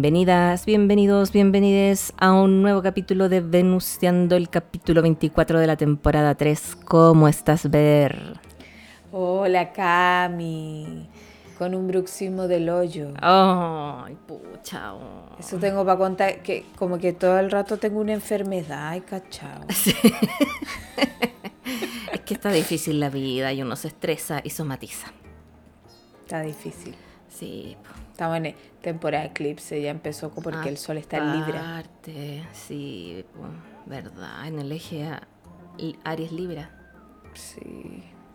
bienvenidas, bienvenidos, bienvenides a un nuevo capítulo de Venustiando, el capítulo 24 de la temporada 3. ¿Cómo estás, Ver? Hola, Cami. Con un bruxismo del hoyo. Ay, pucha. oh. Eso tengo para contar que como que todo el rato tengo una enfermedad, ay, cachao. Es que está difícil la vida y uno se estresa y somatiza. Está difícil. Sí, po. Estamos en temporada de eclipse, ya empezó porque el sol está en Libra. Aparte, Sí, po, verdad, en el eje Aries Libra. Sí.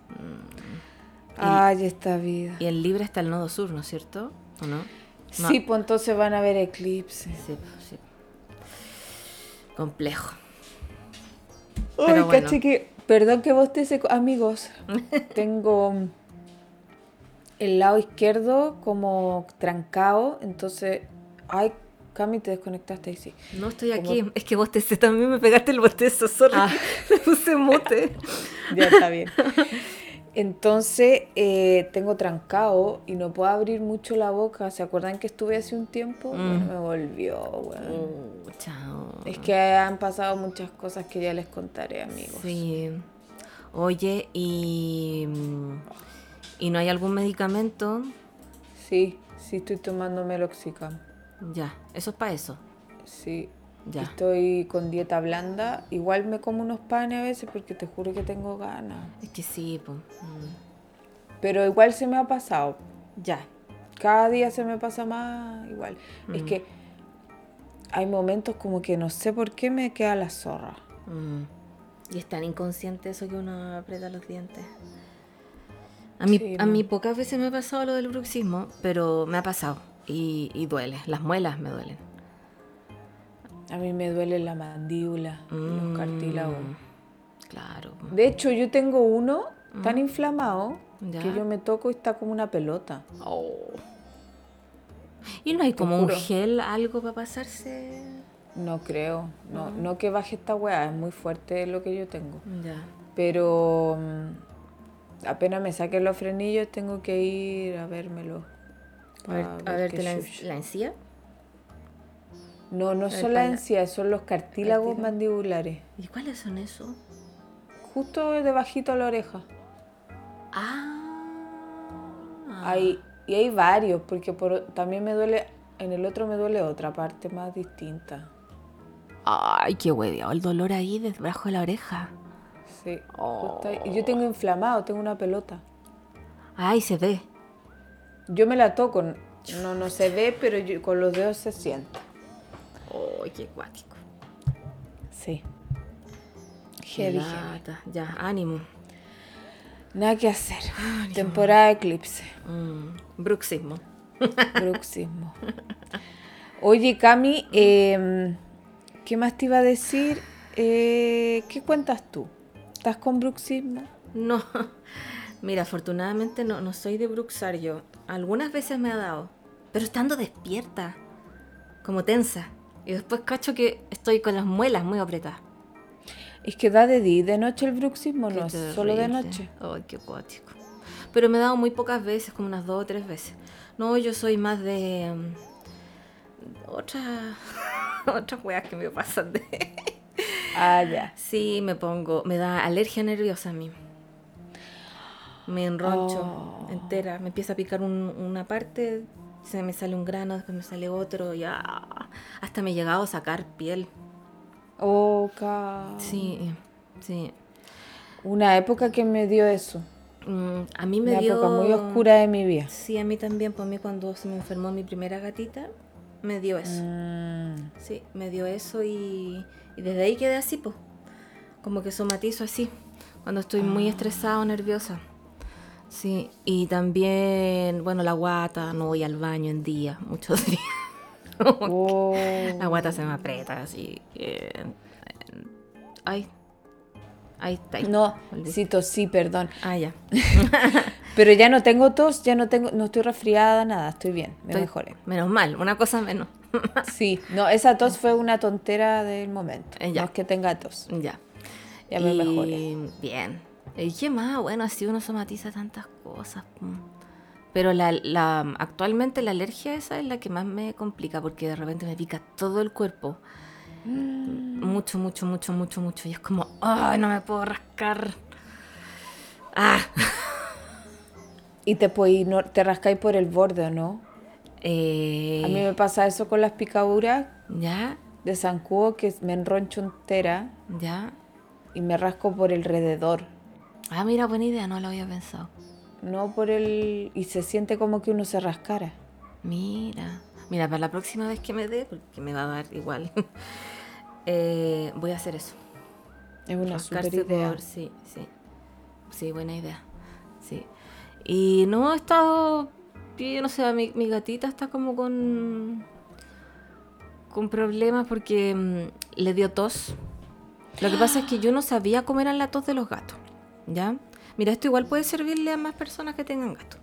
Mm. Ay, esta vida. Y en Libra está el nodo sur, ¿no es cierto? ¿O no? No. Sí, pues entonces van a ver eclipse. Sí, po, sí. Complejo. Pero bueno. caché que, perdón que vos te amigos, tengo el lado izquierdo como trancado, entonces, ay, Cami, te desconectaste ahí, sí. No estoy Como- aquí. Es que bostecé también, me pegaste el bostezo, sorry. Ah. Me puse mute. Ya está bien. Entonces, eh, tengo trancado y no puedo abrir mucho la boca. ¿Se acuerdan que estuve hace un tiempo? Mm. Bueno, me volvió. Uh, chao. Es que han pasado muchas cosas que ya les contaré, amigos. Sí. Oye, y. ¿Y no hay algún medicamento? Sí, sí estoy tomando meloxicam. Ya, eso es para eso. Sí. Ya. Estoy con dieta blanda. Igual me como unos panes a veces porque te juro que tengo ganas. Es que sí, pues. Pero igual se me ha pasado. Ya. Cada día se me pasa más igual. Es Mm. que hay momentos como que no sé por qué me queda la zorra. Y es tan inconsciente eso que uno aprieta los dientes. A mí, Sí, a no. mí pocas veces me ha pasado lo del bruxismo, pero me ha pasado. Y, y duele. Las muelas me duelen. A mí me duele la mandíbula, Mm, los cartílagos. Claro. De hecho, yo tengo uno tan inflamado Ya. que yo me toco y está como una pelota. ¿Y no hay como un gel, algo para pasarse? No creo. No, no que baje esta weá, es muy fuerte lo que yo tengo. Ya. Pero mm, apenas me saquen los frenillos tengo que ir a vérmelo. A, ver, a verte la, encía. No, no son las encías, son los cartílagos Cartílago. mandibulares. ¿Y cuáles son esos? Justo debajito de la oreja. Ah. Hay, y hay varios, porque por, también me duele, en el otro me duele otra parte más distinta. Ay, qué hueveado el dolor ahí debajo de la oreja. Sí. Y yo tengo inflamado, tengo una pelota. Ay, se ve. Yo me la toco, no, no se ve, pero yo- con los dedos se siente. Qué cuático. Sí. Heavy, heavy. Ya, ánimo. Nada que hacer. Temporada de eclipse. Mm, bruxismo. Bruxismo. Oye, Cami, eh, ¿qué más te iba a decir? Eh, ¿Qué cuentas tú? ¿Estás con bruxismo? No. Mira, afortunadamente no, no soy de bruxar yo. Algunas veces me ha dado. Pero estando despierta. Como tensa. Y después cacho que estoy con las muelas muy apretadas. Es que da de día y de noche el bruxismo, Qué no, es solo de noche. Ay, qué cuático. Pero me he dado muy pocas veces, como unas dos o tres veces. No, yo soy más de. mm, Otras. Otras weas que me pasan de. Ah, ya. Sí, me pongo. Me da alergia nerviosa a mí. Me enroncho Oh. entera. Me empieza a picar un- una parte, se me sale un grano, después me sale otro, ya. Hasta me he llegado a sacar piel. Oh, ca- Sí, sí. Una época que me dio eso. Mm, a mí me Una dio. época muy oscura de mi vida. Sí, a mí también, por mí cuando se me enfermó mi primera gatita, me dio eso. Mm, Sí, me dio eso y, y desde ahí quedé así, pues. Como que somatizo así, cuando estoy muy estresada o nerviosa. Sí, y también, bueno, la guata, no voy al baño en día, muchos días. Oh. La guata se me aprieta así. eh, ay. Ahí está. No, sí tosí, perdón. Ah, ya. Pero ya no tengo tos, ya no tengo, no estoy resfriada, nada, estoy bien, me Estoy- mejoré. Menos mal, una cosa menos. Sí, no, esa tos fue una tontera del momento. Eh, ya. No es que tenga tos. ya. Ya me Y mejoré. Bien. ¿Y qué más? Bueno, así uno somatiza tantas cosas. Pero la, la- actualmente la alergia esa es la que más me complica porque de repente me pica todo el cuerpo. Mucho, mucho, mucho, mucho, mucho. Y es como, ¡ay, no me puedo rascar! ¡Ah! Y te no, te rascáis por el borde, ¿o no? Eh, A mí me pasa eso con las picaduras ¿Ya? de zancudo que me enroncho entera ¿Ya? y me rasco por el alrededor. Ah, mira, buena idea, no lo había pensado. No por el... Y se siente como que uno se rascara. Mira, mira, para la próxima vez que me dé, porque me va a dar igual, eh, voy a hacer eso. Es una super idea. por- sí, sí. Sí, buena idea. Sí. Y no he estado, yo no sé, mi, mi gatita está como con con problemas porque mm, le dio tos. Lo que pasa es que yo no sabía cómo eran la tos de los gatos, ¿ya? Mira, esto igual puede servirle a más personas que tengan gatos.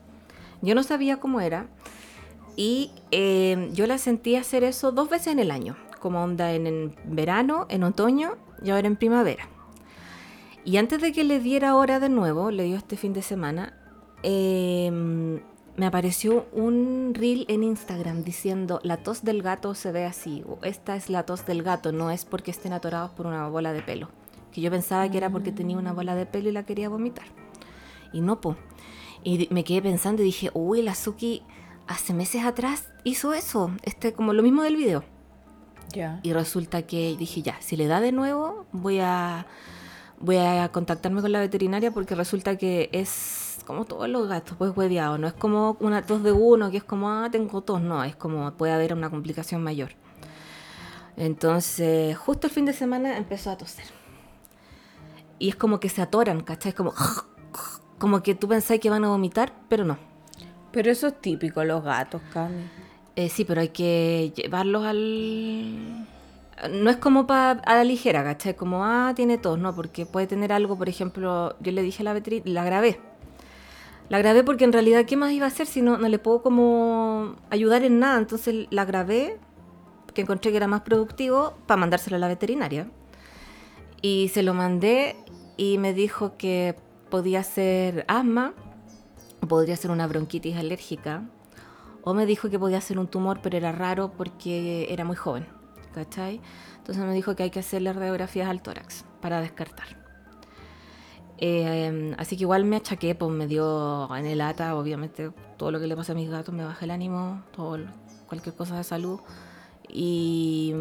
Yo no sabía cómo era y eh, yo la sentí hacer eso dos veces en el año, como onda en, en verano, en otoño y ahora en primavera. Y antes de que le diera ahora de nuevo, le dio este fin de semana, eh, me apareció un reel en Instagram diciendo la tos del gato se ve así, o esta es la tos del gato, no es porque estén atorados por una bola de pelo. Que yo pensaba que era porque tenía una bola de pelo y la quería vomitar. Y no, po. Y me quedé pensando y dije, uy, la Suki hace meses atrás hizo eso, este, como lo mismo del video. Ya. Y resulta que dije, ya, si le da de nuevo, voy a, voy a contactarme con la veterinaria porque resulta que es como todos los gatos, pues hueveado. No es como una tos de uno, que es como, ah, tengo tos. No, es como puede haber una complicación mayor. Entonces, justo el fin de semana empezó a toser. Y es como que se atoran, ¿cachai? Es como, como que tú pensás que van a vomitar, pero no. Pero eso es típico, los gatos, Cami. Eh, sí, pero hay que llevarlos al... No es como para a la ligera, ¿cachai? Como, ah, tiene tos, no, porque puede tener algo, por ejemplo, yo le dije a la veterinaria, la grabé. La grabé porque en realidad, ¿qué más iba a hacer si no, no le puedo como ayudar en nada? Entonces la grabé, que encontré que era más productivo, para mandárselo a la veterinaria. Y se lo mandé y me dijo que podía ser asma, podría ser una bronquitis alérgica, o me dijo que podía ser un tumor, pero era raro porque era muy joven, ¿cachai? Entonces me dijo que hay que hacerle radiografías al tórax para descartar. Eh, así que igual me achaqué, pues me dio en el ata, obviamente todo lo que le pasa a mis gatos me baja el ánimo, todo, cualquier cosa de salud. Y,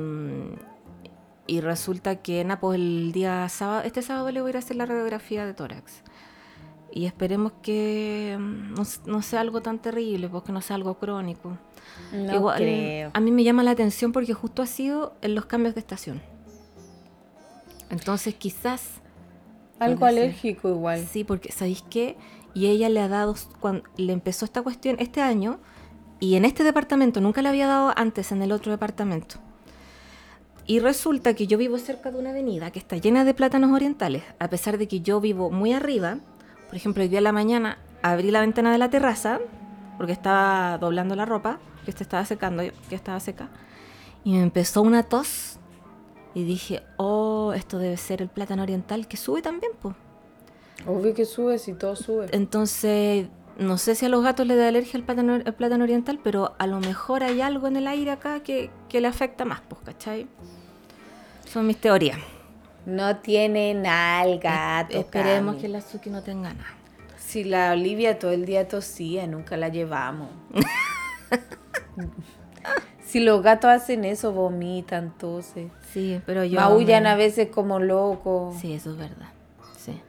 y resulta que na, pues el día sábado, este sábado le voy a a hacer la radiografía de tórax. Y esperemos que mm, no, no sea algo tan terrible, porque no sea algo crónico. No Igual, creo. A mí me llama la atención porque justo ha sido en los cambios de estación. Entonces quizás... Algo puede ser. alérgico igual. Sí, porque ¿sabéis qué? Y ella le ha dado, cuando le empezó esta cuestión este año, y en este departamento, nunca le había dado antes en el otro departamento. Y resulta que yo vivo cerca de una avenida que está llena de plátanos orientales, a pesar de que yo vivo muy arriba. Por ejemplo, hoy día en la mañana abrí la ventana de la terraza, porque estaba doblando la ropa, que se estaba secando, que estaba seca, y me empezó una tos. Y dije, oh, esto debe ser el plátano oriental que sube también, pues. Obvio que sube si todo sube. Entonces, no sé si a los gatos les da alergia al plátano, al plátano oriental, pero a lo mejor hay algo en el aire acá que, que le afecta más, pues, ¿cachai? Son mis teorías. No tiene nada el gato. Esperemos que la Suki no tenga nada. Si la Olivia todo el día tosía, nunca la llevamos. si los gatos hacen eso, vomitan, tose. Sí, pero yo... Maullan me- a veces como locos. Sí, eso es verdad. Sí.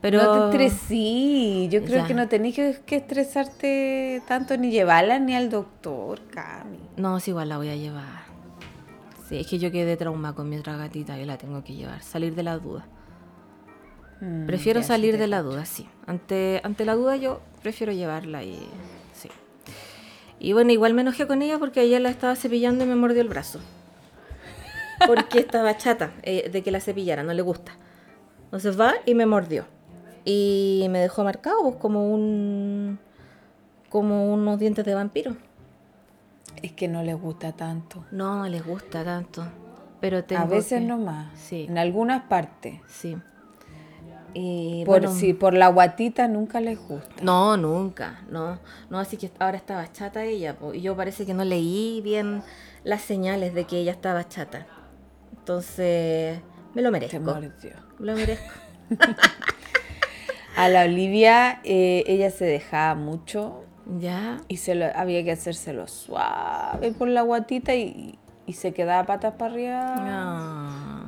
Pero... No te estresí. Yo creo Ya. que no tenés que, que estresarte tanto ni llevarla ni al doctor, Cami. No, sí, igual la voy a llevar. Sí, es que yo quedé trauma con mi otra gatita y la tengo que llevar. Salir de la duda. Mm, Prefiero salir de la duda, sí. Ante, ante la duda yo prefiero llevarla y sí. Y bueno, igual me enojé con ella porque ella la estaba cepillando y me mordió el brazo. Porque estaba chata eh, de que la cepillara, no le gusta. Entonces va y me mordió. Y me dejó marcado pues, como un. como unos dientes de vampiro. Es que no les gusta tanto. No, no les gusta tanto. Pero tengo A veces que- nomás. Sí. En algunas partes. Sí. Y Por, bueno, si por la guatita nunca les gusta. No, nunca, no. No, así que ahora estaba chata ella. po, y yo parece que no leí bien las señales de que ella estaba chata. Entonces, me lo Te merezco. mordió. Me lo merezco. A la Olivia, eh, ella se dejaba mucho Ya. y se lo, había que hacérselo suave por la guatita y, y se quedaba patas para arriba. Ah,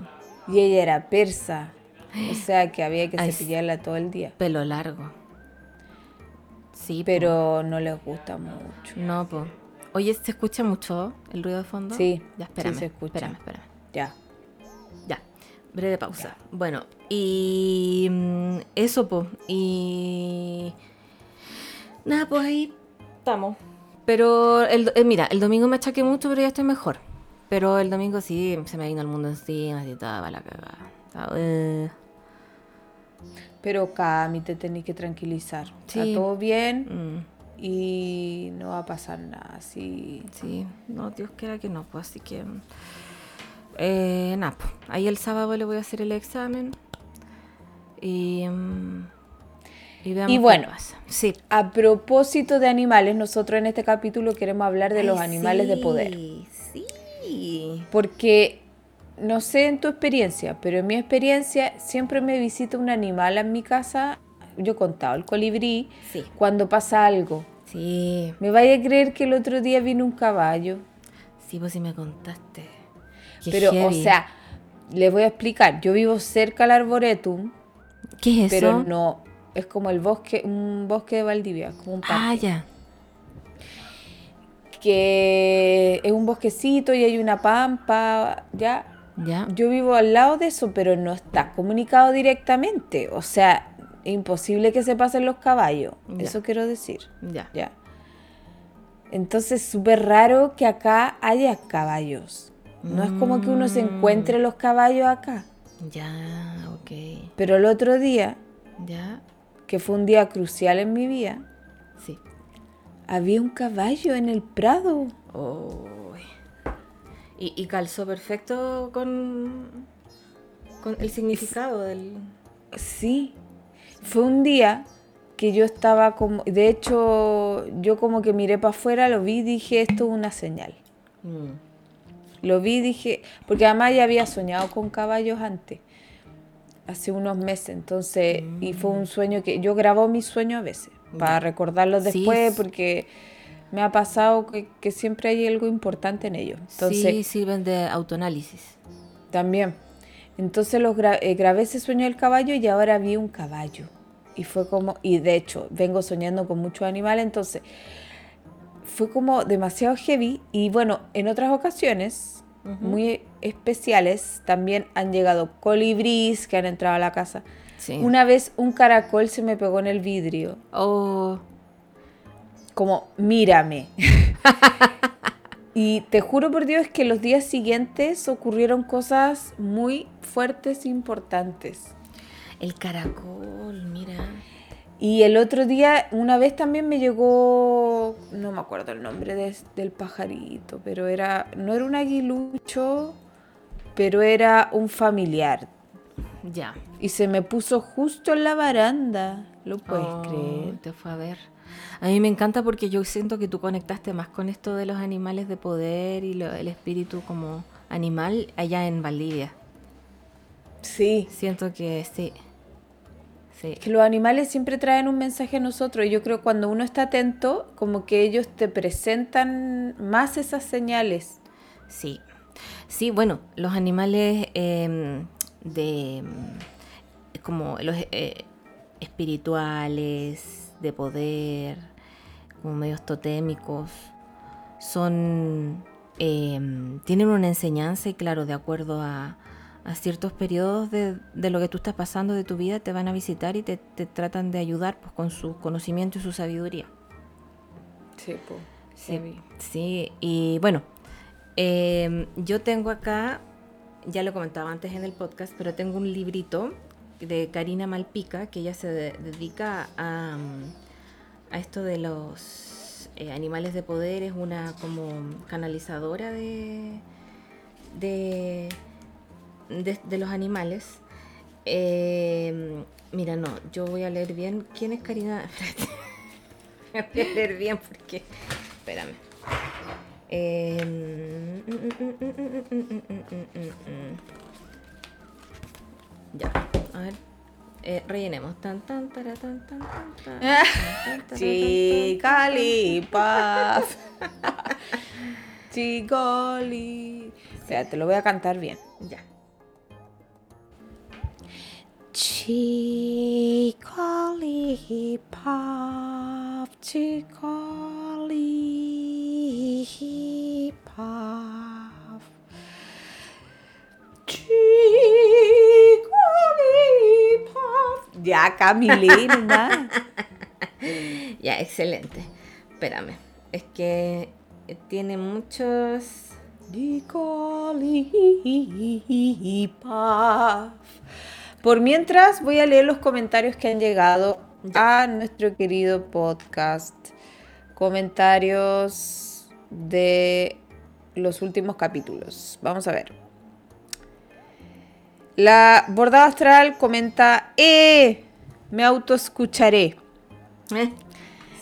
Y ella era persa. O sea que había que Ay, cepillarla todo el día. pelo largo. Sí, po. Pero no les gusta mucho. No, pues. Oye, ¿se escucha mucho el ruido de fondo? Sí, Ya, sí espérame. se escucha. Espérame, espérame. Ya. Ya, breve pausa. Bueno, y mm, eso, pues. Y. Nada, pues ahí estamos. Pero, el, eh, mira, el domingo me achaqué mucho, pero ya estoy mejor. Pero el domingo sí, se me vino el mundo encima, así estaba la cagada. Estaba, eh, Pero Cami, te tenés que tranquilizar. Está todo bien mm, y no va a pasar nada. Sí. sí, no, Dios quiera que no, pues así que. Eh, nada, pues, ahí el sábado le voy a hacer el examen. Y. mm, y, bueno. Sí, A propósito de animales, nosotros en este capítulo queremos hablar de los animales de poder. Sí. Porque no sé en tu experiencia, pero en mi experiencia siempre me visita un animal en mi casa. Yo he contado el colibrí Sí. cuando pasa algo. Sí. Me vaya a creer que el otro día vino un caballo. Sí, pues sí me contaste. Qué pero, o sea, les voy a explicar. Yo vivo cerca al arboretum, ¿qué es eso? pero no. Es como el bosque, un bosque de Valdivia, como un parque. Ah, ya. Que es un bosquecito y hay una pampa, ya. Ya. Yo vivo al lado de eso, pero no está comunicado directamente. O sea, imposible que se pasen los caballos. Ya. Eso quiero decir. Ya. Ya. Entonces, súper raro que acá haya caballos. No es como que uno se Mm. encuentre los caballos acá. Ya, ok. Pero el otro día, Ya. Que fue un día crucial en mi vida, Sí. había un caballo en el prado. Uy. Y, y calzó perfecto con, con el significado del. Sí. Fue un día que yo estaba como... De hecho, yo como que miré para afuera, lo vi y dije, esto es una señal. Mm. Lo vi y dije, porque además ya había soñado con caballos antes, hace unos meses, entonces, y fue un sueño que yo grabo mis sueños a veces, para recordarlos después, porque me ha pasado que, que siempre hay algo importante en ellos. Entonces, sí, sirven de autoanálisis. también. Entonces los gra- eh, grabé ese sueño del caballo y ahora vi un caballo. Y fue como, y de hecho, vengo soñando con muchos animales, entonces fue como demasiado heavy. Y bueno, en otras ocasiones, muy especiales, también han llegado colibríes que han entrado a la casa. Sí. Una vez un caracol se me pegó en el vidrio, Oh, como, mírame. y te juro por Dios que los días siguientes ocurrieron cosas muy fuertes e importantes. el caracol, mira. Y el otro día, una vez también me llegó, no me acuerdo el nombre de- del pajarito, pero era, no era un aguilucho, pero era un familiar. Ya. Y se me puso justo en la baranda, ¿lo puedes Oh, creer? Te fue a ver. A mí me encanta porque yo siento que tú conectaste más con esto de los animales de poder y lo- el espíritu como animal allá en Valdivia. Sí. Siento que sí. Sí. Que los animales siempre traen un mensaje a nosotros. y Yo creo que cuando uno está atento, como que ellos te presentan más esas señales. Sí. Sí, bueno, los animales em, de como los eh, espirituales, de poder, como medios totémicos, son em, tienen una enseñanza y claro, de acuerdo a, a ciertos periodos de, de lo que tú estás pasando de tu vida, te van a visitar y te, te tratan de ayudar pues, con su conocimiento y su sabiduría. Sí, Sí, sí. y bueno, em, yo tengo acá, ya lo comentaba antes en el podcast, pero tengo un librito de Karina Malpica, que ella se dedica a, a esto de los eh, animales de poder, es una como canalizadora de, de, de, los animales. Em, mira, no, yo voy a leer bien. ¿Quién es Karina? voy a leer bien porque Espérame. ya, a ver. Eh, rellenemos. Tan, tan, tan, tan, tan, tan. Chicalipa. Chicoli. Espera, te lo voy a cantar bien. Ya. Chicolipa. Chicoli. Ya, Camilina. ya, excelente. Espérame. Es que tiene muchos. Por mientras, voy a leer los comentarios que han llegado a nuestro querido podcast. Comentarios de los últimos capítulos. Vamos a ver. La bordada astral comenta, ¡eh! Me autoescucharé. ¿Eh?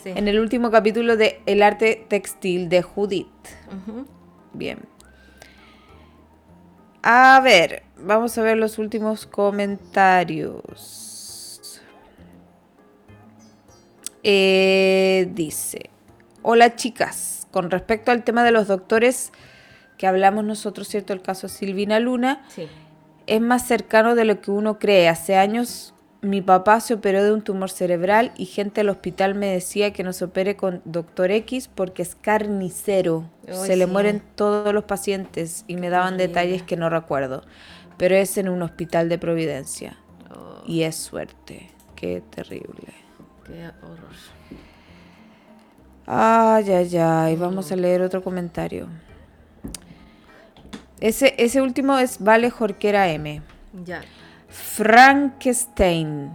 En el último capítulo de El arte textil de Judith. Bien. A ver, vamos a ver los últimos comentarios. Eh, dice, hola chicas, con respecto al tema de los doctores que hablamos nosotros, ¿cierto? El caso Silvina Luna. Sí es más cercano de lo que uno cree. Hace años mi papá se operó de un tumor cerebral y gente del hospital me decía que no se opere con doctor X porque es carnicero. se le mueren todos los pacientes y me daban detalles que no recuerdo. Pero es en un hospital de Providencia. Oh. Y es suerte. Qué terrible. Qué horror. Ay, ay, ay. Vamos a leer otro comentario. Ese, ese último es Vale Jorquera M. Ya. Frankenstein.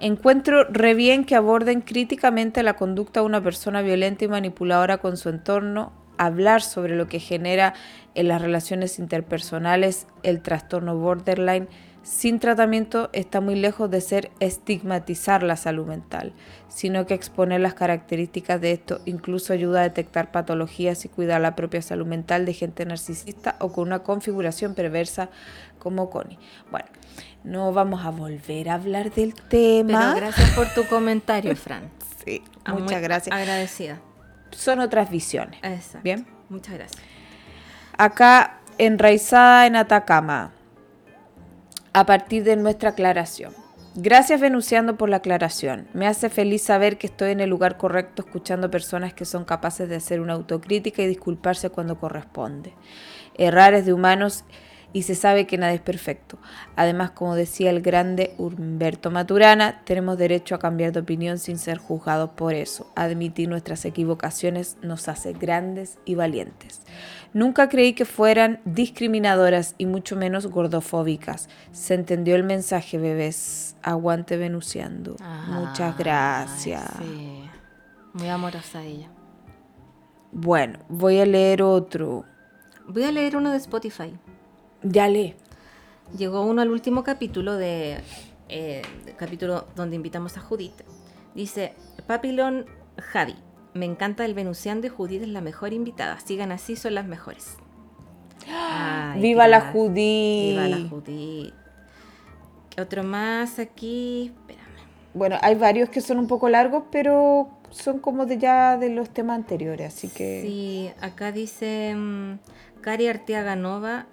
Encuentro re bien que aborden críticamente la conducta de una persona violenta y manipuladora con su entorno, hablar sobre lo que genera en las relaciones interpersonales el trastorno borderline sin tratamiento está muy lejos de ser estigmatizar la salud mental, sino que exponer las características de esto incluso ayuda a detectar patologías y cuidar la propia salud mental de gente narcisista o con una configuración perversa como Connie. Bueno, no vamos a volver a hablar del tema. Pero gracias por tu comentario, Fran. sí, ah, muchas gracias. Agradecida. Son otras visiones. Exacto. Bien. Muchas gracias. Acá, enraizada en Atacama a partir de nuestra aclaración. Gracias Venusiano por la aclaración. Me hace feliz saber que estoy en el lugar correcto escuchando personas que son capaces de hacer una autocrítica y disculparse cuando corresponde. Errar es de humanos y se sabe que nada es perfecto. Además, como decía el grande Humberto Maturana, tenemos derecho a cambiar de opinión sin ser juzgados por eso. Admitir nuestras equivocaciones nos hace grandes y valientes. Nunca creí que fueran discriminadoras y mucho menos gordofóbicas. Se entendió el mensaje, bebés. Aguante venuciando. Muchas gracias. Muy amorosa ella. Bueno, voy a leer otro. Voy a leer uno de Spotify. Ya lee. Llegó uno al último capítulo de eh, capítulo donde invitamos a Judith. Dice, Papilón Javi, me encanta el venusiano y Judith es la mejor invitada. Sigan así, son las mejores. ¡Viva la Judith! ¡Viva la Judith! Otro más aquí. Espérame. Bueno, hay varios que son un poco largos, pero son como de ya de los temas anteriores, así que. Sí, acá dice um, Cari Arteaga Nova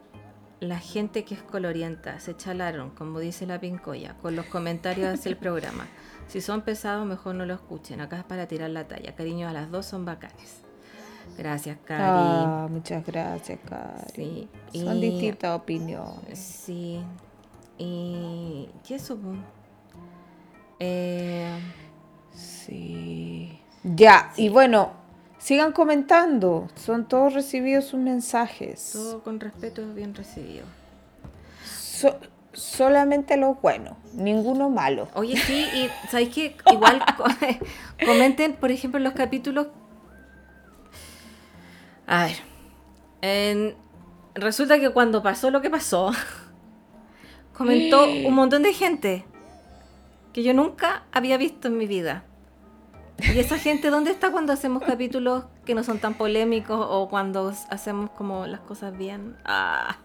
la gente que es colorienta se chalaron, como dice la pincoya, con los comentarios hacia el programa. Si son pesados, mejor no lo escuchen. Acá es para tirar la talla. Cariño, a las dos son bacanes. Gracias, Cari. Ah, muchas gracias, Cari. Son distintas opiniones. Sí. Y, ¿qué eso? Eh... Sí. Ya, y bueno, Sigan comentando, son todos recibidos sus mensajes. Todo con respeto es bien recibido. So- solamente lo bueno, ninguno malo. Oye, sí, y ¿sabéis qué? Igual co- comenten, por ejemplo, los capítulos. A ver. en- resulta que cuando pasó lo que pasó, comentó un montón de gente que yo nunca había visto en mi vida. ¿Y esa gente dónde está cuando hacemos capítulos que no son tan polémicos o cuando hacemos como las cosas bien? Ah.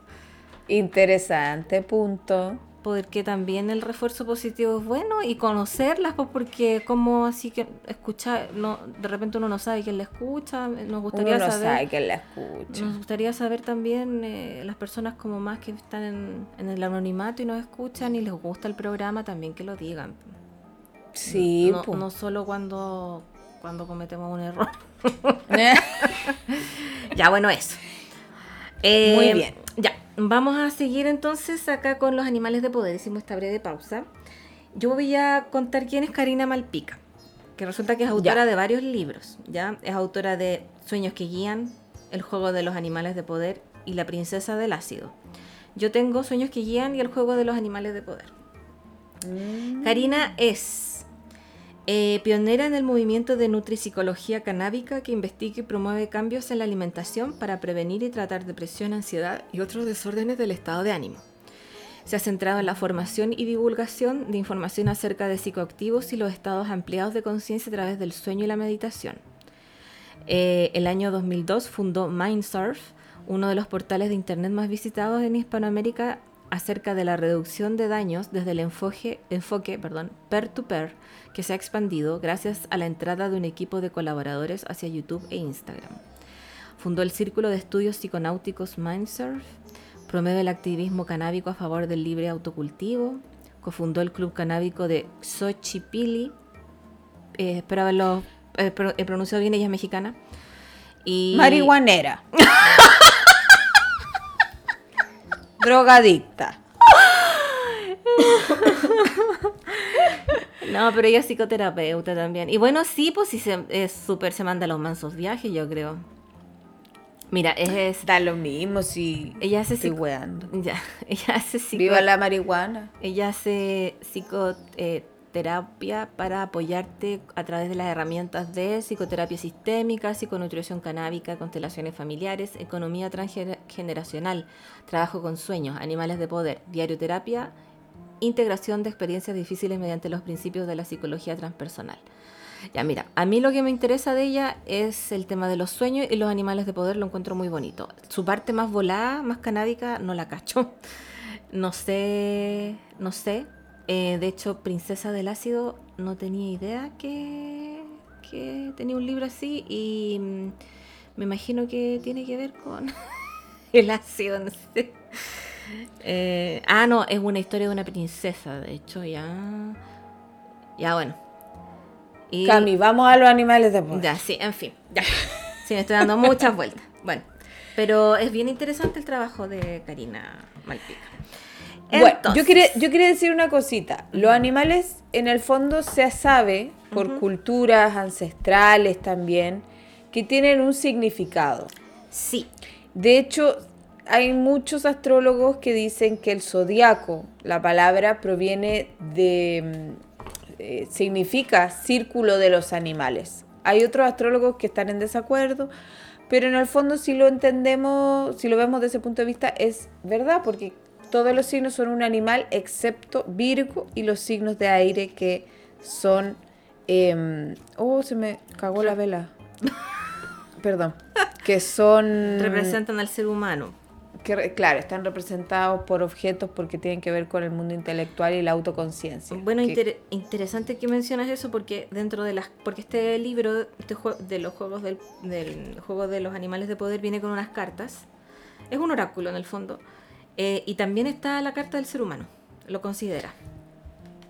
Interesante punto. porque también el refuerzo positivo es bueno y conocerlas, pues porque como así que escuchar, no, de repente uno no sabe quién la escucha, nos Uno gustaría no saber, sabe quién la escucha. nos gustaría saber también eh, las personas como más que están en, en el anonimato y nos escuchan y les gusta el programa también que lo digan. Sí, no, no solo cuando, cuando cometemos un error. Ya, bueno, eso. Eh, Muy bien. Ya, vamos a seguir entonces acá con los animales de poder. Hicimos esta breve pausa. Yo voy a contar quién es Karina Malpica, que resulta que es autora Ya. de varios libros. ¿ya? Es autora de Sueños que guían, El juego de los animales de poder y La princesa del ácido. Yo tengo Sueños que guían y El juego de los animales de poder. Mm. Karina es eh, pionera en el movimiento de nutripsicología canábica que investiga y promueve cambios en la alimentación para prevenir y tratar depresión, ansiedad y otros desórdenes del estado de ánimo. Se ha centrado en la formación y divulgación de información acerca de psicoactivos y los estados ampliados de conciencia a través del sueño y la meditación. Eh, el año 2002 fundó Mindsurf, uno de los portales de Internet más visitados en Hispanoamérica acerca de la reducción de daños desde el enfoque, enfoque perdón, peer-to-peer que se ha expandido gracias a la entrada de un equipo de colaboradores hacia YouTube e Instagram. Fundó el Círculo de Estudios Psiconáuticos Mindsurf, promueve el activismo canábico a favor del libre autocultivo, cofundó el Club Canábico de Xochipilli, eh, espero haberlo eh, he pronunciado bien, ella es mexicana. Y Marihuanera. Drogadicta. No, pero ella es psicoterapeuta también. Y bueno, sí, pues sí, se, es súper, se manda los mansos viajes, yo creo. Mira, es... es- Da lo mismo si ella hace estoy psico- ya, ella hace psico- Viva la marihuana. Ella hace psicoterapia para apoyarte a través de las herramientas de psicoterapia sistémica, psiconutrición canábica, constelaciones familiares, economía transgeneracional, trabajo con sueños, animales de poder, diarioterapia, integración de experiencias difíciles mediante los principios de la psicología transpersonal. Ya, mira, a mí lo que me interesa de ella es el tema de los sueños y los animales de poder, lo encuentro muy bonito. Su parte más volada, más canábica, no la cacho. No sé, no sé. Eh, de hecho, Princesa del Ácido no tenía idea que, que tenía un libro así y mm, me imagino que tiene que ver con el ácido, no sé. Eh, ah, no, es una historia de una princesa, de hecho, ya. Ya, bueno. Y- Cami, vamos a los animales de poder. ya, sí, en fin, ya. Sí, me estoy dando muchas vueltas. Bueno, pero es bien interesante el trabajo de Karina Malpica. Bueno, yo Entonces, quería, yo quería decir una cosita. Los animales, en el fondo, se sabe, por culturas ancestrales también, que tienen un significado. Sí, De hecho, hay muchos astrólogos que dicen que el zodiaco, la palabra proviene de. mm, eh, significa círculo de los animales. Hay otros astrólogos que están en desacuerdo, pero en el fondo, si lo entendemos, si lo vemos desde ese punto de vista, es verdad, porque todos los signos son un animal, excepto Virgo y los signos de aire que son. em, oh, se me cagó la vela. Perdón. Que son. representan al ser humano. que, claro, están representados por objetos porque tienen que ver con el mundo intelectual y la autoconciencia. Bueno, Que- inter- interesante que mencionas eso porque dentro de las porque este libro jue- de los juegos del, del juego de los animales de poder viene con unas cartas. Es un oráculo en el fondo. Eh, y también está la carta del ser humano. Lo considera.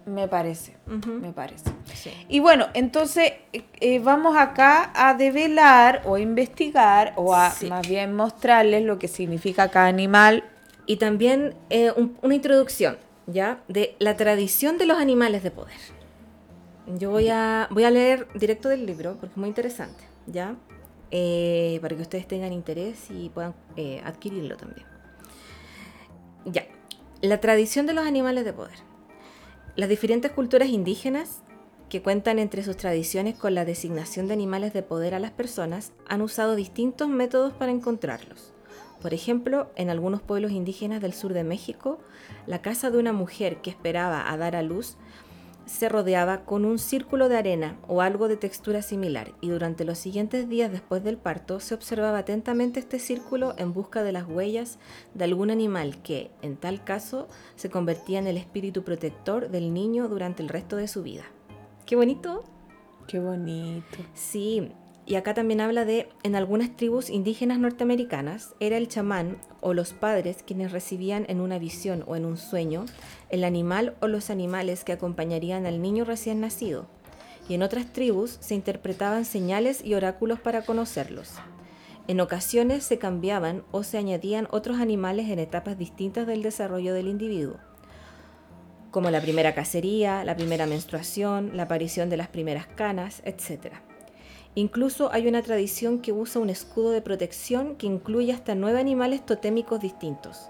Me parece, me parece. Sí. Y bueno, entonces eh, eh, vamos acá a develar o investigar o a Sí. más bien mostrarles lo que significa cada animal. Y también eh, un- una introducción, ¿ya? De la tradición de los animales de poder. Yo voy a, voy a leer directo del libro porque es muy interesante, ¿ya? eh, para que ustedes tengan interés y puedan adquirirlo también. Ya, la tradición de los animales de poder. Las diferentes culturas indígenas que cuentan entre sus tradiciones con la designación de animales de poder a las personas han usado distintos métodos para encontrarlos. Por ejemplo, en algunos pueblos indígenas del sur de México, la casa de una mujer que esperaba a dar a luz se rodeaba con un círculo de arena o algo de textura similar y durante los siguientes días después del parto se observaba atentamente este círculo en busca de las huellas de algún animal que, en tal caso, se convertía en el espíritu protector del niño durante el resto de su vida. ¡Qué bonito! Qué bonito. Sí, y acá también habla de, en algunas tribus indígenas norteamericanas, era el chamán o los padres quienes recibían en una visión o en un sueño el animal o los animales que acompañarían al niño recién nacido. Y en otras tribus se interpretaban señales y oráculos para conocerlos. En ocasiones se cambiaban o se añadían otros animales en etapas distintas del desarrollo del individuo, como la primera cacería, la primera menstruación, la aparición de las primeras canas, etc. Incluso hay una tradición que usa un escudo de protección que incluye hasta nueve animales totémicos distintos.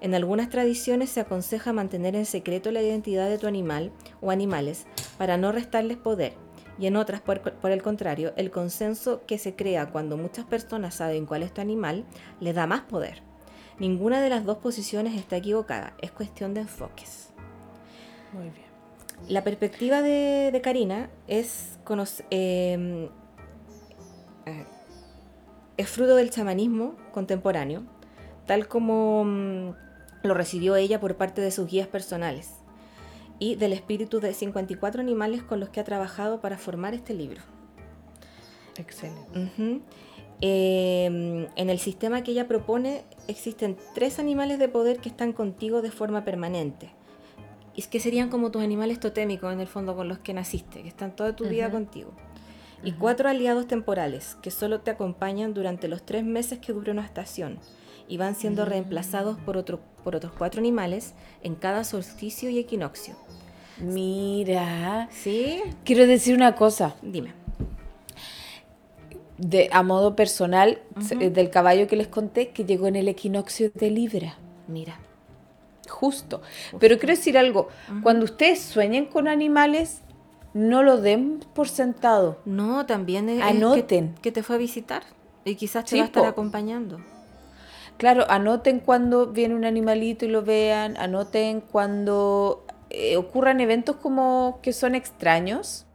En algunas tradiciones se aconseja mantener en secreto la identidad de tu animal o animales para no restarles poder, y en otras, por, el contrario, el consenso que se crea cuando muchas personas saben cuál es tu animal le da más poder. Ninguna de las dos posiciones está equivocada, es cuestión de enfoques. Muy bien. La perspectiva de, Karina es conocer, eh, es fruto del chamanismo contemporáneo, tal como mm, lo recibió ella por parte de sus guías personales y del espíritu de 54 animales con los que ha trabajado para formar este libro. Excelente. Em, en el sistema que ella propone existen tres animales de poder que están contigo de forma permanente. Y que serían como tus animales totémicos en el fondo con los que naciste, que están toda tu vida contigo y cuatro aliados temporales que solo te acompañan durante los tres meses que dura una estación y van siendo mm. reemplazados por, otro, por otros cuatro animales en cada solsticio y equinoccio. Mira. ¿Sí? Quiero decir una cosa. Dime. De, a modo personal, del caballo que les conté, que llegó en el equinoccio de Libra. Mira. Justo. Pero quiero decir algo. Cuando ustedes sueñen con animales, no lo den por sentado. No, también es anoten que, te fue a visitar y quizás te va a estar acompañando. Claro, anoten cuando viene un animalito y lo vean, anoten cuando eh, ocurran eventos como que son extraños,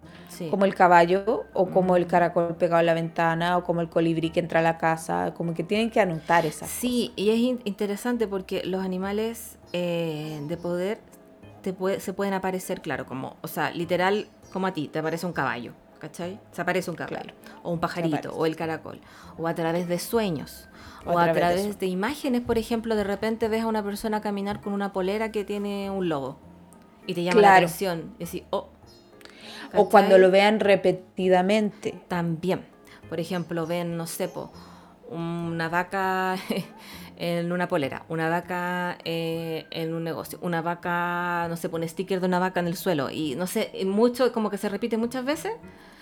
como el caballo o como el mm. caracol pegado a la ventana o como el colibrí que entra a la casa, como que tienen que anotar esas Sí, y es interesante porque los animales eh, de poder te se pueden aparecer, claro, como, o sea, literal como a ti, te aparece un caballo, ¿cachai? Se aparece un caballo, o un pajarito, o el caracol, o a través de sueños, o, a, través, de... imágenes, por ejemplo, de repente ves a una persona caminar con una polera que tiene un lobo y te llama la atención. Y decís, oh, o cuando lo vean repetidamente. También. Por ejemplo, ven, no sé, una vaca en una polera, una vaca eh, en un negocio, una vaca, no sé, pone sticker de una vaca en el suelo y no sé, mucho, como que se repite muchas veces.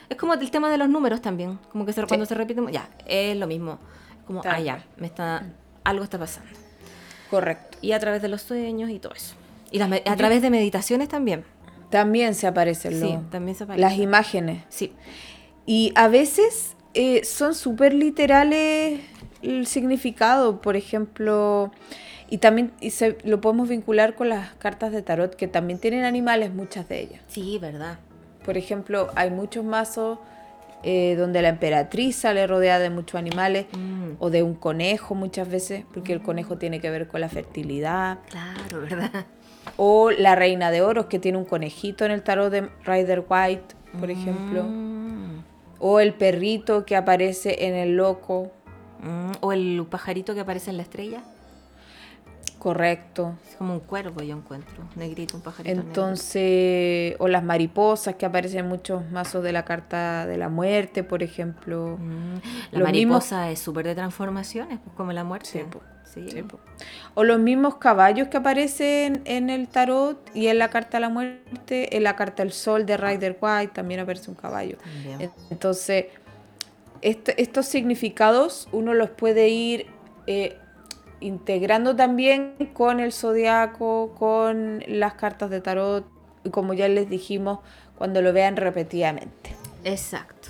Es como el tema de los números también, como que cuando se repite, ya, es lo mismo. Como, ah, ya, me está, algo está pasando. Correcto. Y a través de los sueños y todo eso. Y a través de meditaciones también. También se aparecen sí, también se aparecen. las imágenes. Sí. Y a veces eh, son súper literales el significado, por ejemplo, y también y se, lo podemos vincular con las cartas de tarot, que también tienen animales, muchas de ellas. Sí, verdad. Por ejemplo, hay muchos mazos eh, donde la emperatriz sale rodeada de muchos animales, mm. o de un conejo muchas veces, porque el conejo tiene que ver con la fertilidad. Claro, ¿verdad? O la reina de oros, que tiene un conejito en el tarot de Rider White, por ejemplo. O el perrito que aparece en el loco, Mm, o el pajarito que aparece en la estrella. Correcto. Es como un cuervo, yo encuentro. Negrito, un pajarito. Entonces, o las mariposas que aparecen en muchos mazos de la carta de la muerte, por ejemplo. Mm, la mariposa es súper de transformaciones, pues, como la muerte. Sí, sí, o los mismos caballos que aparecen en el tarot y en la carta de la muerte, en la carta del sol de Rider White también aparece un caballo. Entonces este- estos significados uno los puede ir eh, integrando también con el zodiaco, con las cartas de tarot, y como ya les dijimos, cuando lo vean repetidamente. Exacto.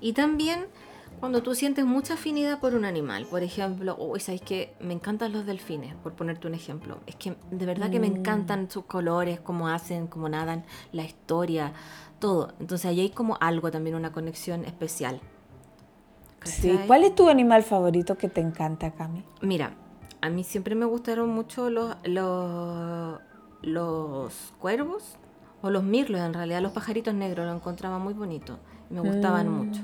Y también cuando tú sientes mucha afinidad por un animal, por ejemplo, oh, ¿sabes que Me encantan los delfines, por ponerte un ejemplo. Es que de verdad que me Mm. encantan sus colores, cómo hacen, cómo nadan, la historia, todo. Entonces ahí hay como algo también, una conexión especial. Sí. ¿Cuál es tu animal favorito que te encanta, Cami? Mira, a mí siempre me gustaron mucho los, los, los cuervos o los mirlos, en realidad los pajaritos negros, los encontraba muy bonitos y me gustaban Mm. mucho.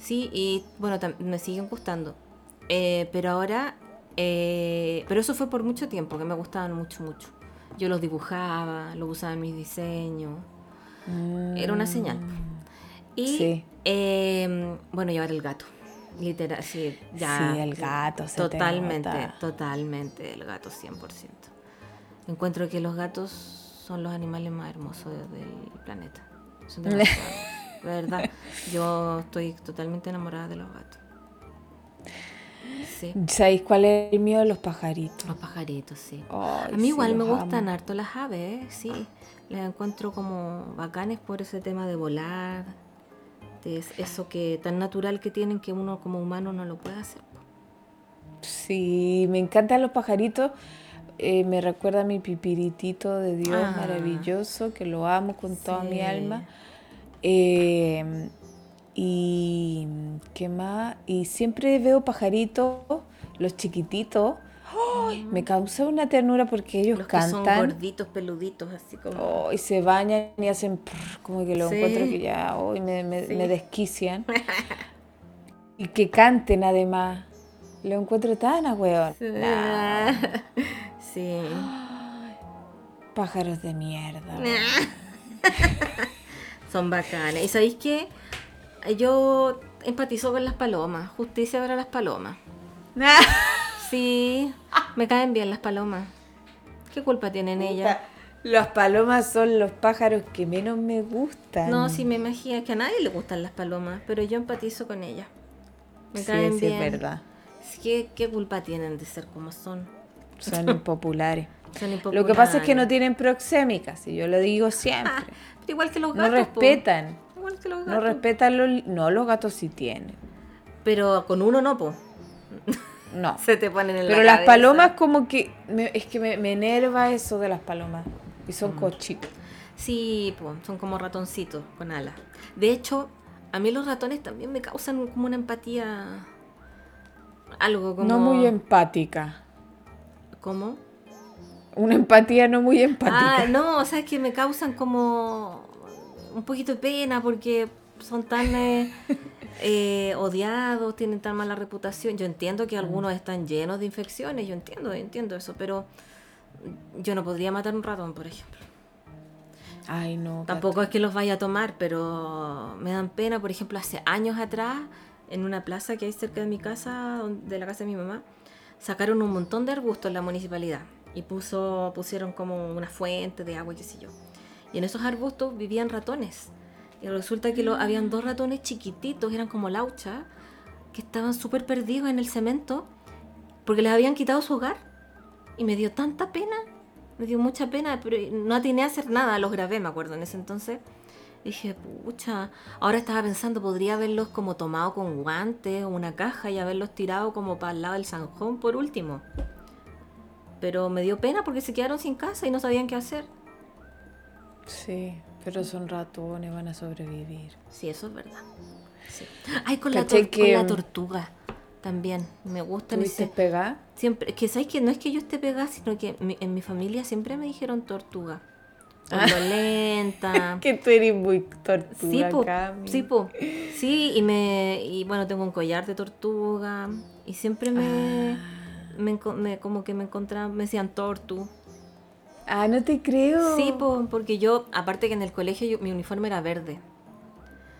Sí, y bueno, me siguen gustando. Eh, pero ahora, eh, pero eso fue por mucho tiempo, que me gustaban mucho, mucho. Yo los dibujaba, los usaba en mis diseños. Era una señal. Y Sí. eh, bueno, llevar el gato. Literal, sí, ya. Sí, el gato se te Totalmente, totalmente, el gato 100%. Encuentro que los gatos son los animales más hermosos de- del planeta. Son verdad, yo estoy totalmente enamorada de los gatos. Sí, ¿Sabéis cuál es el mío? Los pajaritos. los pajaritos, sí. A mí sí, igual me gustan amo. harto las aves, ¿eh? sí. Las encuentro como bacanes por ese tema de volar, de es- eso que tan natural que tienen que uno como humano no lo puede hacer. Sí, me encantan los pajaritos. Eh, me recuerda a mi pipiritito de Dios Ah. maravilloso, que lo amo con toda mi alma. Eh, y qué más, y siempre veo pajaritos, los chiquititos. Me causa una ternura porque ellos Los que son cantan. gorditos, peluditos, así como... Oh, y se bañan y hacen como que lo Sí. encuentro que ya hoy me, me- Sí. me desquician. y que canten además. Lo encuentro tan a hueón. Sí. Pájaros de mierda. Son bacanes. ¿Y sabéis qué? Yo empatizo con las palomas. Justicia para las palomas. Sí, me caen bien las palomas. ¿Qué culpa tienen ellas? Las palomas son los pájaros que menos me gustan. No, sí me imagino que a nadie le gustan las palomas, pero yo empatizo con ellas. Me Sí, caen sí, bien. es verdad. ¿Qué, ¿Qué culpa tienen de ser como son? Son impopulares. Son Lo que pasa es que no tienen proxémicas, y yo lo digo siempre. Igual que los no gatos. po. respetan. Igual que los No respetan los... No, los gatos sí tienen. Pero con uno no, po. No. Se te ponen en la Pero las palomas como que... me- es que me, me enerva eso de las palomas. Y son cochitos. Sí, po, son como ratoncitos con alas. De hecho, a mí los ratones también me causan como una empatía. Algo como. No muy empática. ¿Cómo? Una empatía no muy empática. Ah, no, o sea, es que me causan como un poquito de pena porque son tan eh, eh, odiados, tienen tan mala reputación. Yo entiendo que algunos están llenos de infecciones, yo entiendo, entiendo eso, pero yo no podría matar un ratón, por ejemplo. Ay, no. Tampoco es que los vaya a tomar, pero me dan pena. Por ejemplo, hace años atrás, en una plaza que hay cerca de mi casa, de la casa de mi mamá, sacaron un montón de arbustos en la municipalidad y pusieron como una fuente de agua qué sé yo. Y en esos arbustos vivían ratones. Y resulta que lo, habían dos ratones chiquititos, eran como laucha, que estaban súper perdidos en el cemento porque les habían quitado su hogar. Y me dio tanta pena, me dio mucha pena, pero no atiné a hacer nada, los grabé, me acuerdo, en ese entonces. Dije, pucha, ahora estaba pensando, podría haberlos como tomado con guantes o una caja y haberlos tirado como para el lado del zanjón por último. Pero me dio pena porque se quedaron sin casa y no sabían qué hacer. Sí, pero son ratones, van a sobrevivir. Sí, eso es verdad. Sí. Ay, con la, con la que- tortuga también. Me gustan ¿Tuviste ese... pegada? Siempre, que sabes que no es que yo esté pegada, sino que mi- en mi familia siempre me dijeron tortuga. Ah. lenta. Que tú eres muy tortuga, Sí, po, Cami. sí, po. Sí, y me y bueno, tengo un collar de tortuga y siempre me, Ah. Me, me- como que me encontraban, me decían tortu. Ah, no te creo. Sí, po, porque yo, aparte que en el colegio yo- mi uniforme era verde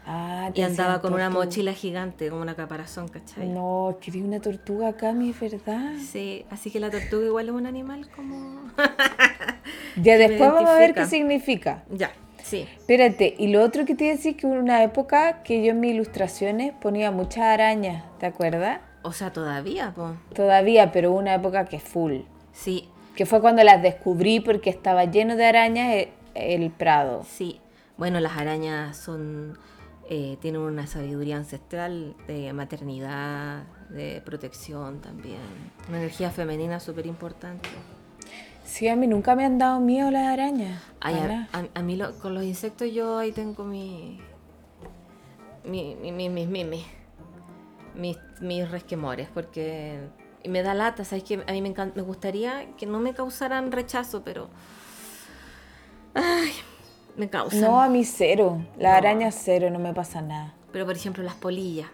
Ah, te y andaba con una mochila gigante, como una caparazón, ¿cachai? No, quería una tortuga, Cami, es verdad. Sí, así que la tortuga igual es un animal como... Ya después vamos a ver qué significa. ya, Sí. Espérate, y lo otro que te iba a decir que hubo una época que yo en mis ilustraciones ponía muchas arañas, ¿te acuerdas? O sea, todavía, po. Todavía, pero hubo una época que full. Sí, Que fue cuando las descubrí porque estaba lleno de arañas e- el, Prado. sí. Bueno, las arañas son. eh, tienen una sabiduría ancestral de maternidad, de protección también. Una energía femenina súper importante. Sí, a mí nunca me han dado miedo las arañas. Ay, a, a- a mí lo- con los insectos yo ahí tengo mi. mi, mi, mi, mi, mi- mi- mis, mis resquemores, porque y me da lata, ¿sabes? Que a mí me, encan- me gustaría que no me causaran rechazo, pero. Ay, me causan. No, a mí cero. Las No. arañas cero, no me pasa nada. Pero por ejemplo, las polillas.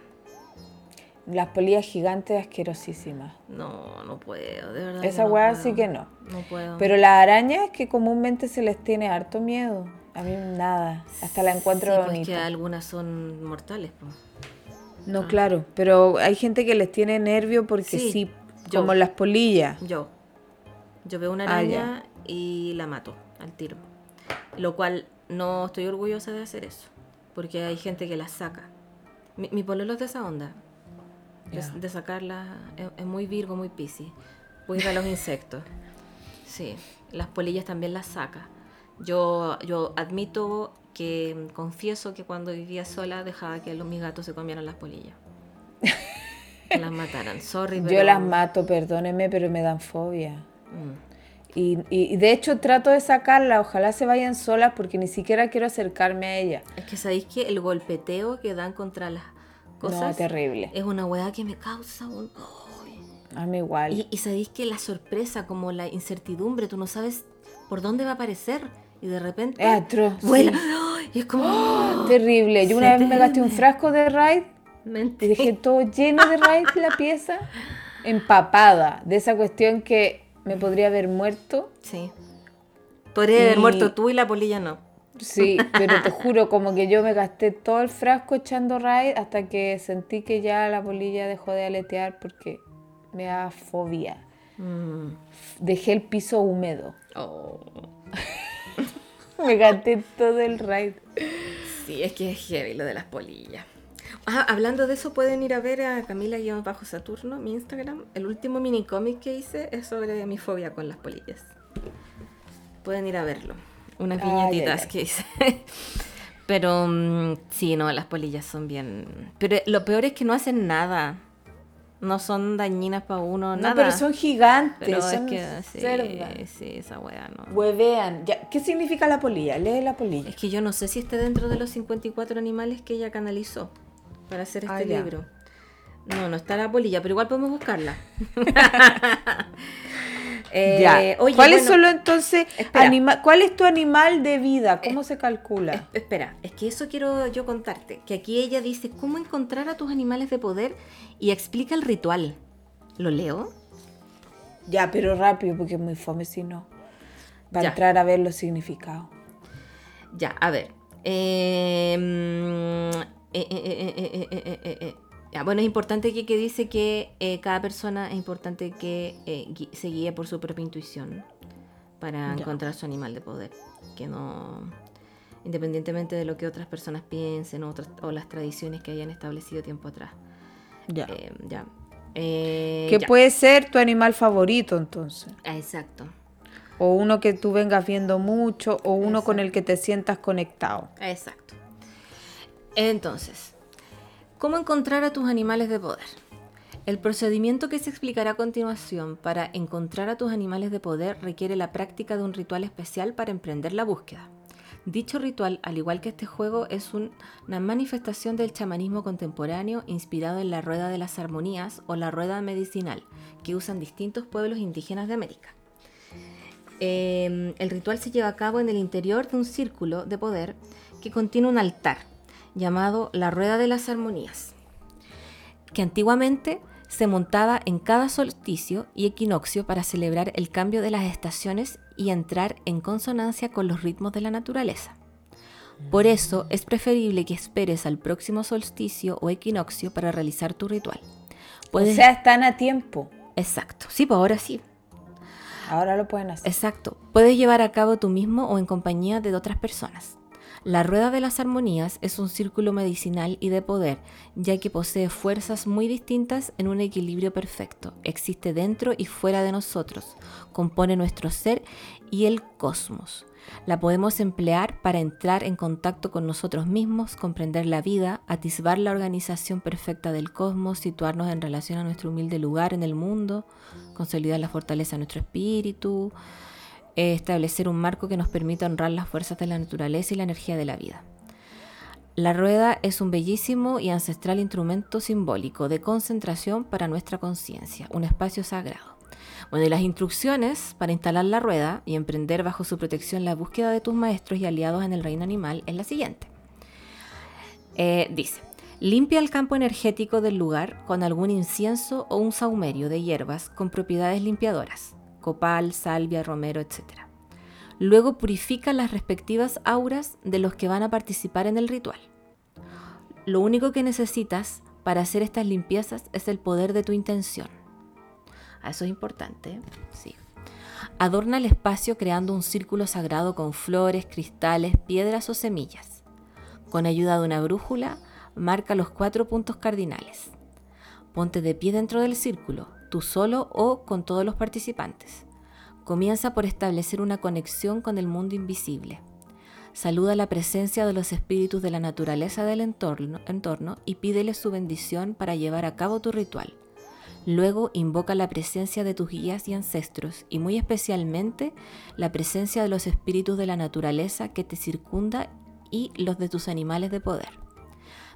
Las polillas gigantes asquerosísimas. No, no puedo, de verdad. Esa no sí que no. No puedo. Pero las arañas que comúnmente se les tiene harto miedo. A mí nada. Hasta la encuentro sí, pues bonita. que algunas son mortales, pues. No, claro. Pero hay gente que les tiene nervio porque Sí, sí, yo. como las polillas. Yo. Yo veo una Ah, araña y la mato al tiro. Lo cual no estoy orgullosa de hacer eso. Porque hay gente que las saca. Mi, mi pololo es de esa onda. De, de sacarla. Es, es muy virgo, muy piscis. Voy a los insectos. Sí. Las polillas también las saca. Yo, yo admito que mm, confieso que cuando vivía sola dejaba que los, mis gatos se comieran las polillas. Que las mataran. Sorry, pero... Yo las mato, perdónenme, pero me dan fobia. Mm. Y, y- de hecho trato de sacarlas, ojalá se vayan solas porque ni siquiera quiero acercarme a ellas. Es que sabéis que el golpeteo que dan contra las cosas No, terrible. es una weá que me causa un... A mí igual. Y, y sabéis que la sorpresa, como la incertidumbre, tú no sabes por dónde va a aparecer y de repente Es atroz. vuela. Y es como... Terrible. Yo una vez me gasté un frasco de Raid y Mentira. dejé todo lleno de Raid la pieza, empapada de esa cuestión que me podría haber muerto. Sí. Podría haber muerto tú y la polilla no. Sí, pero te juro, como que yo me gasté todo el frasco echando Raid hasta que sentí que ya la polilla dejó de aletear porque me da fobia. Mm. Dejé el piso húmedo. Oh. Me gasté todo el Raid. Sí, es que es heavy lo de las polillas. Ah, hablando de eso, pueden ir a ver a Camila-Saturno, mi Instagram. El último mini cómic que hice es sobre mi fobia con las polillas. Pueden ir a verlo. Unas viñetitas ay, ay. que hice. Pero mm, sí, no, las polillas son bien. Pero lo peor es que no hacen nada. No son dañinas para uno, No, nada. pero son gigantes, Pero es que sí, sí, esa weá no. Huevean. Ya, ¿Qué significa la polilla? Lee la polilla. Es que yo no sé si esté dentro de los 54 animales que ella canalizó para hacer este Ah, libro. No, no está la polilla, pero igual podemos buscarla. Eh, ya. oye, ¿Cuáles bueno, son los entonces anima- ¿Cuál es tu animal de vida? ¿Cómo se calcula? es- espera, es que eso quiero yo contarte. Que aquí ella dice cómo encontrar a tus animales de poder y explica el ritual. ¿Lo leo? Ya, pero rápido porque es muy fome si no. Para Ya. entrar a ver los significados. Ya, a ver. Eh, mm, eh, eh, eh, eh, eh, eh, eh, eh, eh. Ya, bueno, es importante que, que dice que eh, cada persona es importante que eh, gui- se guíe por su propia intuición para Ya. encontrar su animal de poder. Que no. Independientemente de lo que otras personas piensen o, otras- o las tradiciones que hayan establecido tiempo atrás. Ya. Eh, ya. Eh, ¿Qué ya. puede ser tu animal favorito entonces? Ah, Exacto. O uno que tú vengas viendo mucho, o uno con el que te sientas conectado. Exacto. Entonces, ¿cómo encontrar a tus animales de poder? El procedimiento que se explicará a continuación para encontrar a tus animales de poder requiere la práctica de un ritual especial para emprender la búsqueda. Dicho ritual, al igual que este juego, es un- una manifestación del chamanismo contemporáneo inspirado en la rueda de las armonías o la rueda medicinal que usan distintos pueblos indígenas de América. Eh, el ritual se lleva a cabo en el interior de un círculo de poder que contiene un altar llamado la Rueda de las Armonías, que antiguamente se montaba en cada solsticio y equinoccio para celebrar el cambio de las estaciones y entrar en consonancia con los ritmos de la naturaleza. Por eso es preferible que esperes al próximo solsticio o equinoccio para realizar tu ritual. Puedes- O sea, están a tiempo. Exacto, sí, pues ahora sí. Ahora lo pueden hacer. Exacto. Puedes llevar a cabo tú mismo o en compañía de otras personas. La rueda de las armonías es un círculo medicinal y de poder, ya que posee fuerzas muy distintas en un equilibrio perfecto. Existe dentro y fuera de nosotros, compone nuestro ser y el cosmos. La podemos emplear para entrar en contacto con nosotros mismos, comprender la vida, atisbar la organización perfecta del cosmos, situarnos en relación a nuestro humilde lugar en el mundo, consolidar la fortaleza de nuestro espíritu, establecer un marco que nos permita honrar las fuerzas de la naturaleza y la energía de la vida. La rueda es un bellísimo y ancestral instrumento simbólico de concentración para nuestra conciencia, un espacio sagrado. Bueno, y las instrucciones para instalar la rueda y emprender bajo su protección la búsqueda de tus maestros y aliados en el reino animal es la siguiente. Eh, dice, limpia el campo energético del lugar con algún incienso o un saumerio de hierbas con propiedades limpiadoras copal, salvia, romero, etc. Luego purifica las respectivas auras de los que van a participar en el ritual. Lo único que necesitas para hacer estas limpiezas es el poder de tu intención. Eso es importante, sí. Adorna el espacio creando un círculo sagrado con flores, cristales, piedras o semillas. Con ayuda de una brújula, marca los cuatro puntos cardinales. Ponte de pie dentro del círculo, tú solo o con todos los participantes. Comienza por establecer una conexión con el mundo invisible. Saluda la presencia de los espíritus de la naturaleza del entorno, entorno y pídele su bendición para llevar a cabo tu ritual. Luego invoca la presencia de tus guías y ancestros y muy especialmente la presencia de los espíritus de la naturaleza que te circunda y los de tus animales de poder.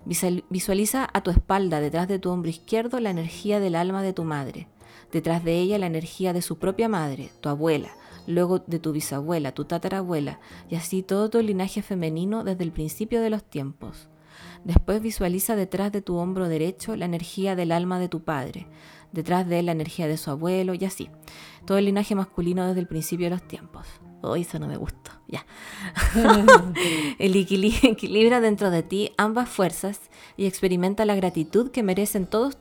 Visualiza a tu espalda, detrás de tu hombro izquierdo, la energía del alma de tu madre. Detrás de ella la energía de su propia madre, tu abuela, luego de tu bisabuela, tu tatarabuela, y así todo tu linaje femenino desde el principio de los tiempos. Después visualiza detrás de tu hombro derecho la energía del alma de tu padre, detrás de él la energía de su abuelo, y así, todo el linaje masculino desde el principio de los tiempos. Oh, eso no me gustó. Ya. el equilibra dentro de ti ambas fuerzas y experimenta la gratitud que merecen todos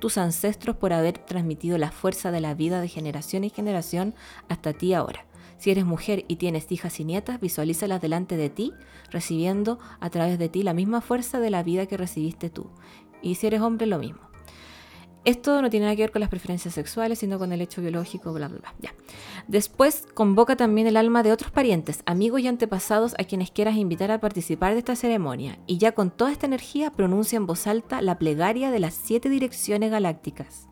tus ancestros por haber transmitido la fuerza de la vida de generación en generación hasta ti ahora. Si eres mujer y tienes hijas y nietas, visualízalas delante de ti, recibiendo a través de ti la misma fuerza de la vida que recibiste tú. Y si eres hombre, lo mismo. Esto no tiene nada que ver con las preferencias sexuales, sino con el hecho biológico, bla, bla, bla. Ya. Después convoca también el alma de otros parientes, amigos y antepasados a quienes quieras invitar a participar de esta ceremonia. Y ya con toda esta energía pronuncia en voz alta la plegaria de las siete direcciones galácticas,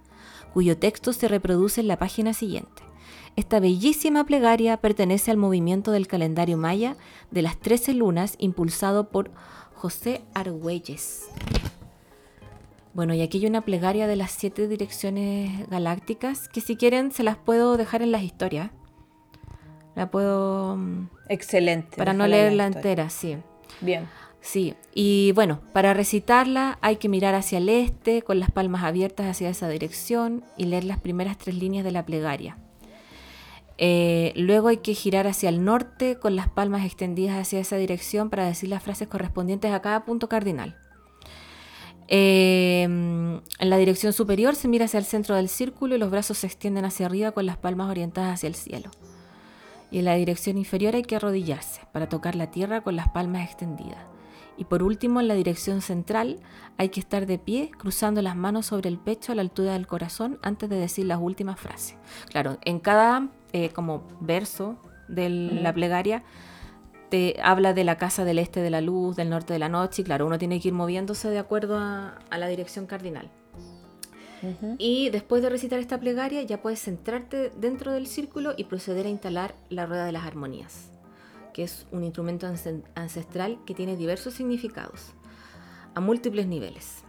cuyo texto se reproduce en la página siguiente. Esta bellísima plegaria pertenece al movimiento del calendario maya de las trece lunas impulsado por José Argüelles. Bueno, y aquí hay una plegaria de las siete direcciones galácticas que si quieren se las puedo dejar en las historias. La puedo... Mm, Excelente. Para no leerla entera, sí. Bien. Sí, y bueno, para recitarla hay que mirar hacia el este con las palmas abiertas hacia esa dirección y leer las primeras tres líneas de la plegaria. Eh, luego hay que girar hacia el norte con las palmas extendidas hacia esa dirección para decir las frases correspondientes a cada punto cardinal. Em, en la dirección superior se mira hacia el centro del círculo y los brazos se extienden hacia arriba con las palmas orientadas hacia el cielo. Y en la dirección inferior hay que arrodillarse para tocar la tierra con las palmas extendidas. Y por último, en la dirección central hay que estar de pie, cruzando las manos sobre el pecho a la altura del corazón antes de decir las últimas frases. Claro, en cada eh, como verso de la plegaria habla de la casa del este de la luz, del norte de la noche, y claro, uno tiene que ir moviéndose de acuerdo a, la dirección cardinal. Y después de recitar esta plegaria ya puedes centrarte dentro del círculo y proceder a instalar la rueda de las armonías, que es un instrumento ancestral que tiene diversos significados, a múltiples niveles.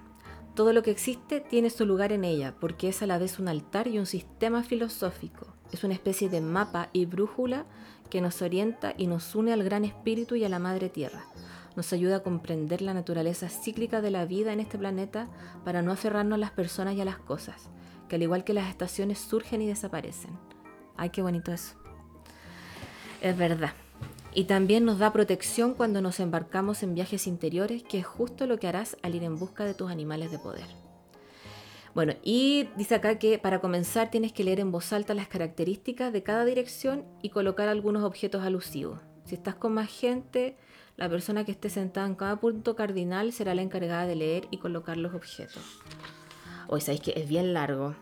Todo lo que existe tiene su lugar en ella, porque es a la vez un altar y un sistema filosófico. Es una especie de mapa y brújula que nos orienta y nos une al gran espíritu y a la madre tierra. Nos ayuda a comprender la naturaleza cíclica de la vida en este planeta para no aferrarnos a las personas y a las cosas, que al igual que las estaciones surgen y desaparecen. Ay, qué bonito eso. Es verdad. Y también nos da protección cuando nos embarcamos en viajes interiores, que es justo lo que harás al ir en busca de tus animales de poder. Bueno, y dice acá que para comenzar tienes que leer en voz alta las características de cada dirección y colocar algunos objetos alusivos. Si estás con más gente, La persona que esté sentada en cada punto cardinal será la encargada de leer y colocar los objetos. Hoy sabéis que es bien largo.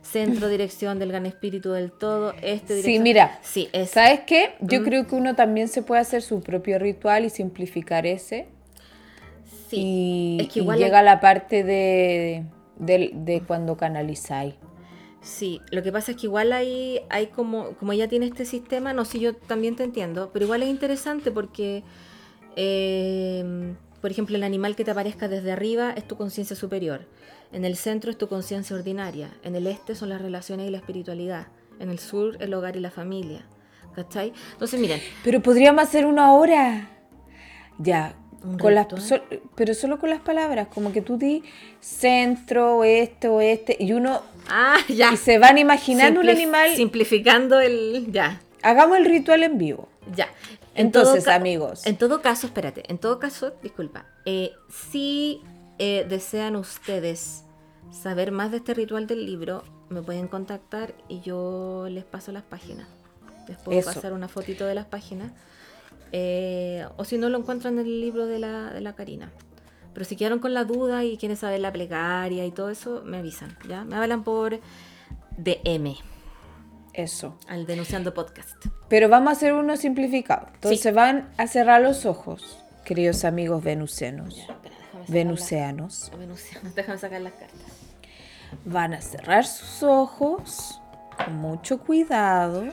Centro, dirección del gran espíritu del todo. Este, dirección. Sí, mira. Sí, es. ¿Sabes qué? Yo Mm. creo que uno también se puede hacer su propio ritual y simplificar ese. Sí. y, es que y llega la parte de, de, de cuando canalizáis. Sí, lo que pasa es que igual hay, hay como, como ella tiene este sistema, no sé, yo también te entiendo, pero igual es interesante porque, eh, por ejemplo, el animal que te aparezca desde arriba es tu conciencia superior, en el centro es tu conciencia ordinaria, en el este son las relaciones y la espiritualidad, en el sur el hogar y la familia, ¿cachai? Entonces, miren, Pero podríamos hacer una hora. Ya. ¿Un Con las, sol- pero solo con las palabras, como que tú di centro, oeste, oeste, y uno ah, ya. y se van imaginando un Simplif- animal. Simplificando el, ya, Hagamos el ritual en vivo. Ya. En Entonces, amigos. En todo caso, espérate, en todo caso, disculpa, eh, si eh, desean ustedes saber más de este ritual del libro, me pueden contactar y yo les paso las páginas. Les puedo Eso. pasar una fotito de las páginas. Eh, o si no, lo encuentran en el libro de la, de la Karina. Pero si quedaron con la duda y quieren saber la plegaria y todo eso, me avisan, ¿ya? Me hablan por DM, Eso. al Denunciando Podcast. Pero vamos a hacer uno simplificado. Entonces Sí. van a cerrar los ojos, queridos amigos. Espera, Venuseanos. las- venusianos, Déjame sacar las cartas. Van a cerrar sus ojos con mucho cuidado Ya.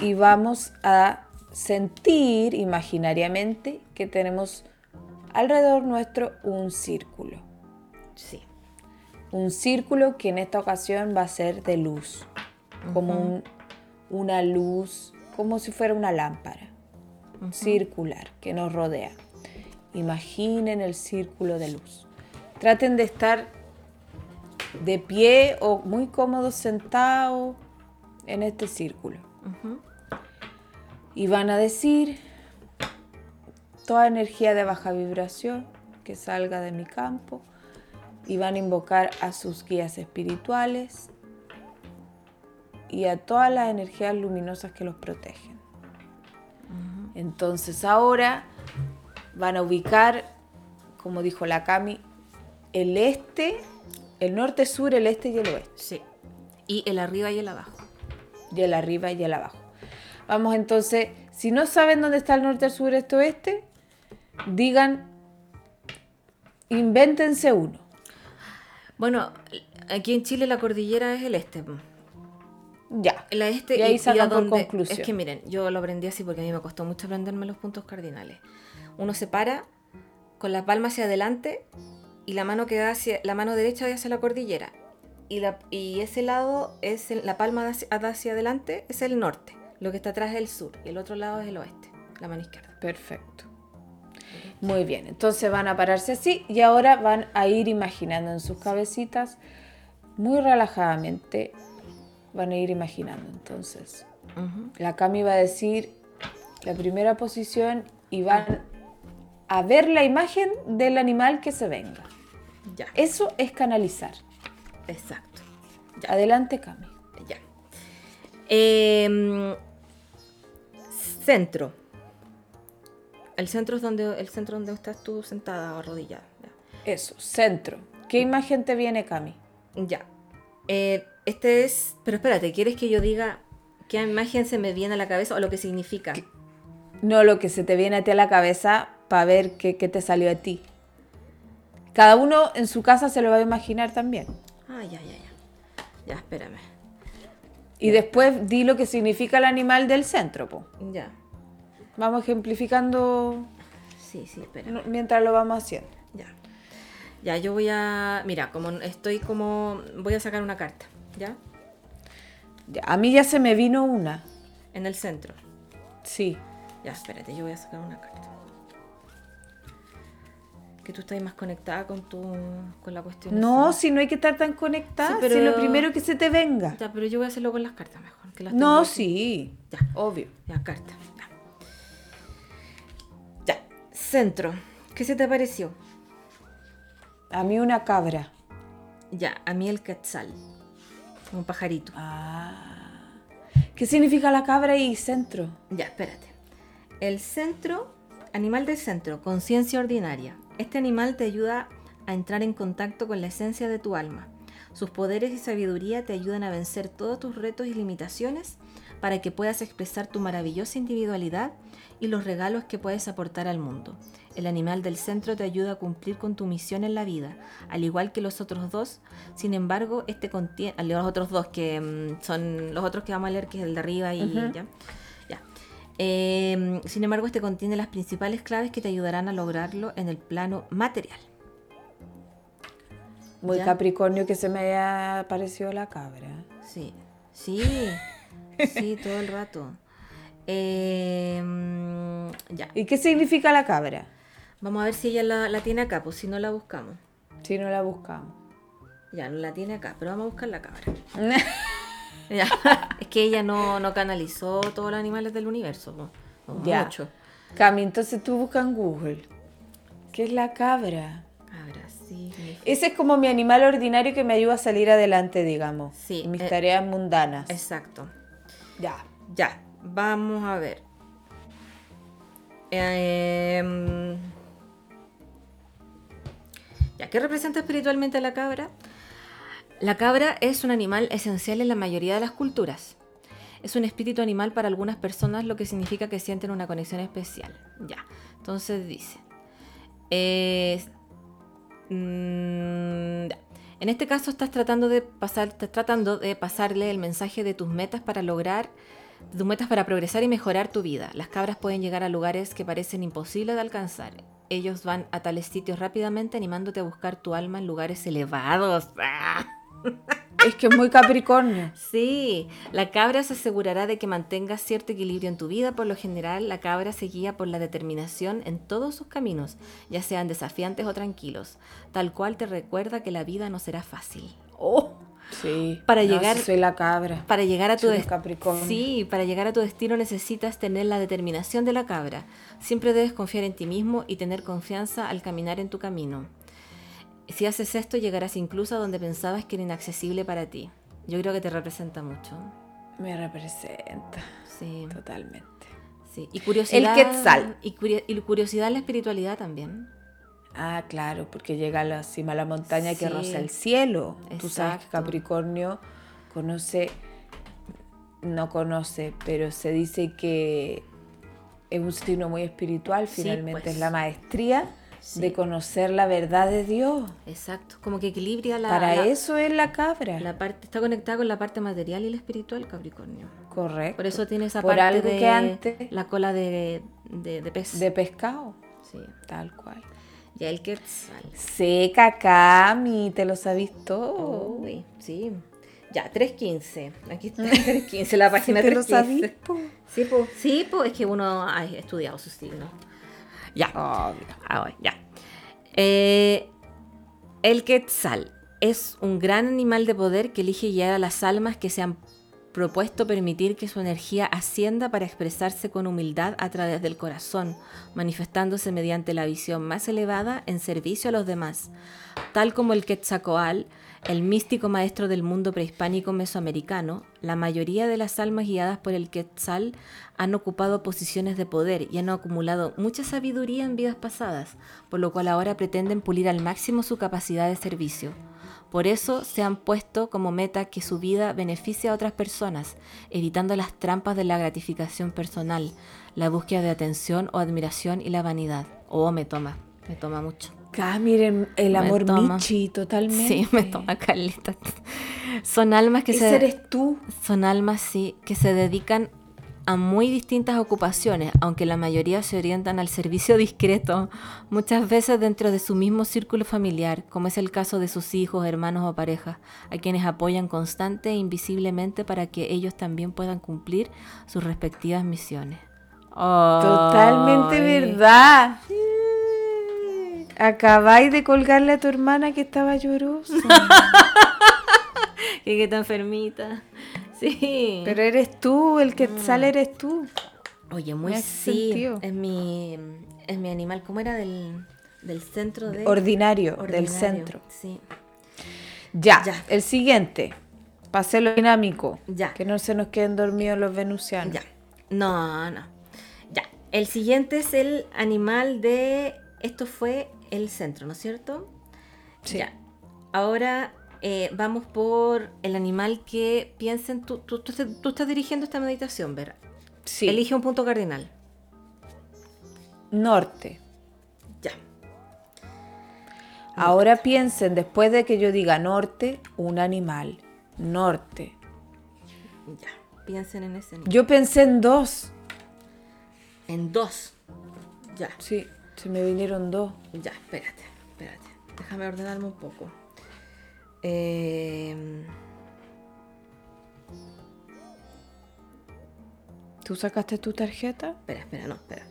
Y vamos a sentir imaginariamente que tenemos alrededor nuestro un círculo. Sí. Un círculo que en esta ocasión va a ser de luz, como un- una luz, como si fuera una lámpara circular que nos rodea. Imaginen el círculo de luz. Traten de estar de pie o muy cómodos sentados en este círculo. Y van a decir toda energía de baja vibración que salga de mi campo. Y van a invocar a sus guías espirituales y a todas las energías luminosas que los protegen. Entonces ahora van a ubicar, como dijo la Cami, el este, el norte, sur, el este y el oeste. Sí. Y el arriba y el abajo. Y el arriba y el abajo. Vamos entonces, si no saben dónde está el norte, el sur, este, oeste, digan, invéntense uno. Bueno, aquí en Chile la cordillera es el este. Ya. La este Y ahí sacan por dónde- conclusión. Es que miren, yo lo aprendí así porque a mí me costó mucho aprenderme los puntos cardinales. Uno se para con la palma hacia adelante y la mano que da hacia la mano derecha hacia la cordillera. Y, la, y ese lado es el- la palma hacia, adelante es el norte. Lo que está atrás es el sur y el otro lado es el oeste, la mano izquierda. Perfecto. Muy bien, entonces van a pararse así y ahora van a ir imaginando en sus cabecitas, muy relajadamente, van a ir imaginando. Entonces, la Cami va a decir la primera posición y van a ver la imagen del animal que se venga. Ya, Eso es canalizar. Exacto. Adelante, Cami. Ya. Em, centro. El centro es donde el centro donde estás tú sentada o arrodillada. Eso, centro. ¿Qué imagen te viene, Cami? Ya. Ya. Eh, este es. Pero espérate, ¿quieres que yo diga qué imagen se me viene a la cabeza o lo que significa? No lo que se te viene a ti a la cabeza para ver qué, qué te salió a ti. Cada uno en su casa se lo va a imaginar también. Ah, ya, ya, ya. Ya, espérame. Y después di lo que significa el animal del centro. po. Ya. Vamos ejemplificando Sí, sí, espera. no- mientras lo vamos haciendo. Ya. Ya, yo voy a. Mira, como estoy como. Voy a sacar una carta, ¿ya? Ya, a mí ya se me vino una. En el centro. Sí. Ya, espérate, yo voy a sacar una carta. Que tú estás más conectada con tu. con la cuestión. No, esa. si no hay que estar tan conectada. Sí, Si pero- lo primero que se te venga. Ya, pero yo voy a hacerlo con las cartas mejor. que las No, sí. Ya. Obvio. Ya, carta. Ya. Ya. Centro. ¿Qué se te pareció? A mí una cabra. Ya, a mí el quetzal. Un pajarito. Ah. ¿Qué significa la cabra y centro? Ya, espérate. El centro, animal del centro, conciencia ordinaria. Este animal te ayuda a entrar en contacto con la esencia de tu alma. Sus poderes y sabiduría te ayudan a vencer todos tus retos y limitaciones para que puedas expresar tu maravillosa individualidad y los regalos que puedes aportar al mundo. El animal del centro te ayuda a cumplir con tu misión en la vida, al igual que los otros dos. Sin embargo, este contiene los otros dos que mm, son los otros que vamos a leer, que es el de arriba y ya. Eh, sin embargo, este contiene las principales claves que te ayudarán a lograrlo en el plano material. Muy Ya. Capricornio que se me haya parecido la cabra. Sí, sí, sí, todo el rato. Eh, ya, ¿Y qué significa la cabra? vamos a ver si ella la, la tiene acá, pues si no la buscamos. Si no la buscamos. Ya, no la tiene acá, pero vamos a buscar la cabra. Es que ella no, no canalizó todos los animales del universo, no, no Ya. mucho. Cami, entonces tú buscas en Google. ¿Qué es la cabra? Cabra, sí. Ese es como mi animal ordinario que me ayuda a salir adelante, digamos. Sí, en mis eh, tareas mundanas. Exacto. Ya. Ya, vamos a ver. Em, ya, ¿qué representa espiritualmente a la cabra? La cabra es un animal esencial en la mayoría de las culturas. Es un espíritu animal para algunas personas, lo que significa que sienten una conexión especial. Ya, entonces dice. es- mm. En este caso estás tratando de pasar, estás tratando de pasarle el mensaje de tus metas para lograr tus metas para progresar y mejorar tu vida. Las cabras pueden llegar a lugares que parecen imposibles de alcanzar. Ellos van a tales sitios rápidamente animándote a buscar tu alma en lugares elevados. ¡Ah! Es que es muy Capricornio. Sí, la cabra se asegurará de que mantengas cierto equilibrio en tu vida. Por lo general, la cabra se guía por la determinación en todos sus caminos, ya sean desafiantes o tranquilos, tal cual te recuerda que la vida no será fácil. ¡Oh! Sí. Para No, llegar- sí soy la cabra. Para llegar a tu Soy de des- Capricornio. Sí, para llegar a tu destino necesitas tener la determinación de la cabra. Siempre debes confiar en ti mismo y tener confianza al caminar en tu camino. Si haces esto, llegarás incluso a donde pensabas que era inaccesible para ti. Yo creo que te representa mucho. Me representa. Sí, Totalmente. sí. Y curiosidad. El Quetzal. Y, curio- y curiosidad en la espiritualidad también. Ah, claro, porque llega a la cima de la montaña que roza el cielo. Tú sabes que Exacto. Capricornio conoce, no conoce, pero se dice que es un signo muy espiritual, Sí, finalmente pues. es la maestría Sí. de conocer la verdad de Dios. Exacto. Como que equilibra la. Para la- eso es la cabra. la parte, está conectada con la parte material y la espiritual, Capricornio. Correcto. Por eso tiene esa Por parte algo de que antes- la cola de, de, de pez. De pescado, Sí. tal cual. Ya el Quetzal. Seca, Cami, te lo sabís todo. Uy, sí. Ya, 3.15. Aquí está 3.15, la página te lo 3.15. sabís, po. Sí, pues, sí, po, es que uno ha estudiado sus signos. Ya. Obvio. Ahora, ya. Eh, el Quetzal es un gran animal de poder que elige guiar a las almas que se han propuesto permitir que su energía ascienda para expresarse con humildad a través del corazón, manifestándose mediante la visión más elevada en servicio a los demás, tal como el Quetzalcoatl, el místico maestro del mundo prehispánico mesoamericano, la mayoría de las almas guiadas por el Quetzal han ocupado posiciones de poder y han acumulado mucha sabiduría en vidas pasadas, por lo cual ahora pretenden pulir al máximo su capacidad de servicio. Por eso se han puesto como meta que su vida beneficie a otras personas, evitando las trampas de la gratificación personal, la búsqueda de atención o admiración y la vanidad. Oh, me toma, me toma mucho. Miren, el amor. Michi, totalmente. Sí, me toma calita. Son almas que Ese se eres tú. son almas sí que se dedican a muy distintas ocupaciones, aunque la mayoría se orientan al servicio discreto, muchas veces dentro de su mismo círculo familiar, como es el caso de sus hijos, hermanos o parejas, a quienes apoyan constante e invisiblemente para que ellos también puedan cumplir sus respectivas misiones. Totalmente Ay. verdad. Acabáis de colgarle a tu hermana que estaba llorosa. Que que está enfermita. Sí. Pero eres tú, el que sale eres tú. Oye, muy sí. sentido. Es mi, es mi animal. ¿Cómo era del, del centro de Ordinario, del centro. Sí. Ya, Ya. el siguiente. Para hacerlo dinámico. Ya. Que no se nos queden dormidos los venusianos. Ya. No, no. Ya. El siguiente es el animal de. Esto fue el centro, ¿no es cierto? Sí. Ya. Ahora eh, vamos por el animal que piensen. Tú, tú, tú, tú estás dirigiendo esta meditación, Ver. Sí. Elige un punto cardinal. Norte. Ya. Ahora piensen, después de que yo diga norte, un animal. Norte. Ya. Piensen en ese animal. Yo pensé en dos. En dos. Ya. Sí, se me vinieron dos. Ya, espérate, espérate. Déjame ordenarme un poco. Eh, ¿Tú sacaste tu tarjeta? espera, espera, no, espera.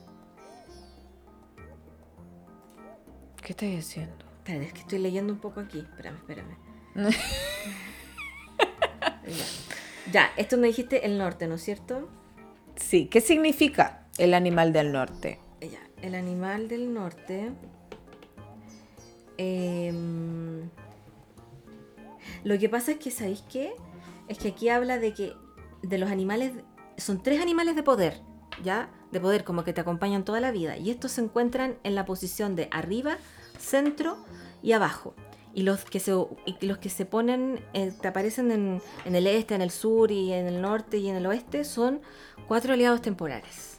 ¿Qué estás haciendo? Espera, es que estoy leyendo un poco aquí. Espérame, espérame. ya. ya, esto me dijiste el norte, ¿no es cierto? Sí, ¿qué significa el animal del norte? Ya, el animal del norte. em, lo que pasa es que, ¿sabéis qué? Es que aquí habla de que de los animales, son tres animales de poder, ¿ya? De poder, como que te acompañan toda la vida. Y estos se encuentran en la posición de arriba, centro y abajo. Y los que se, y los que se ponen, eh, te aparecen en, en el este, en el sur y en el norte y en el oeste, son cuatro aliados temporales.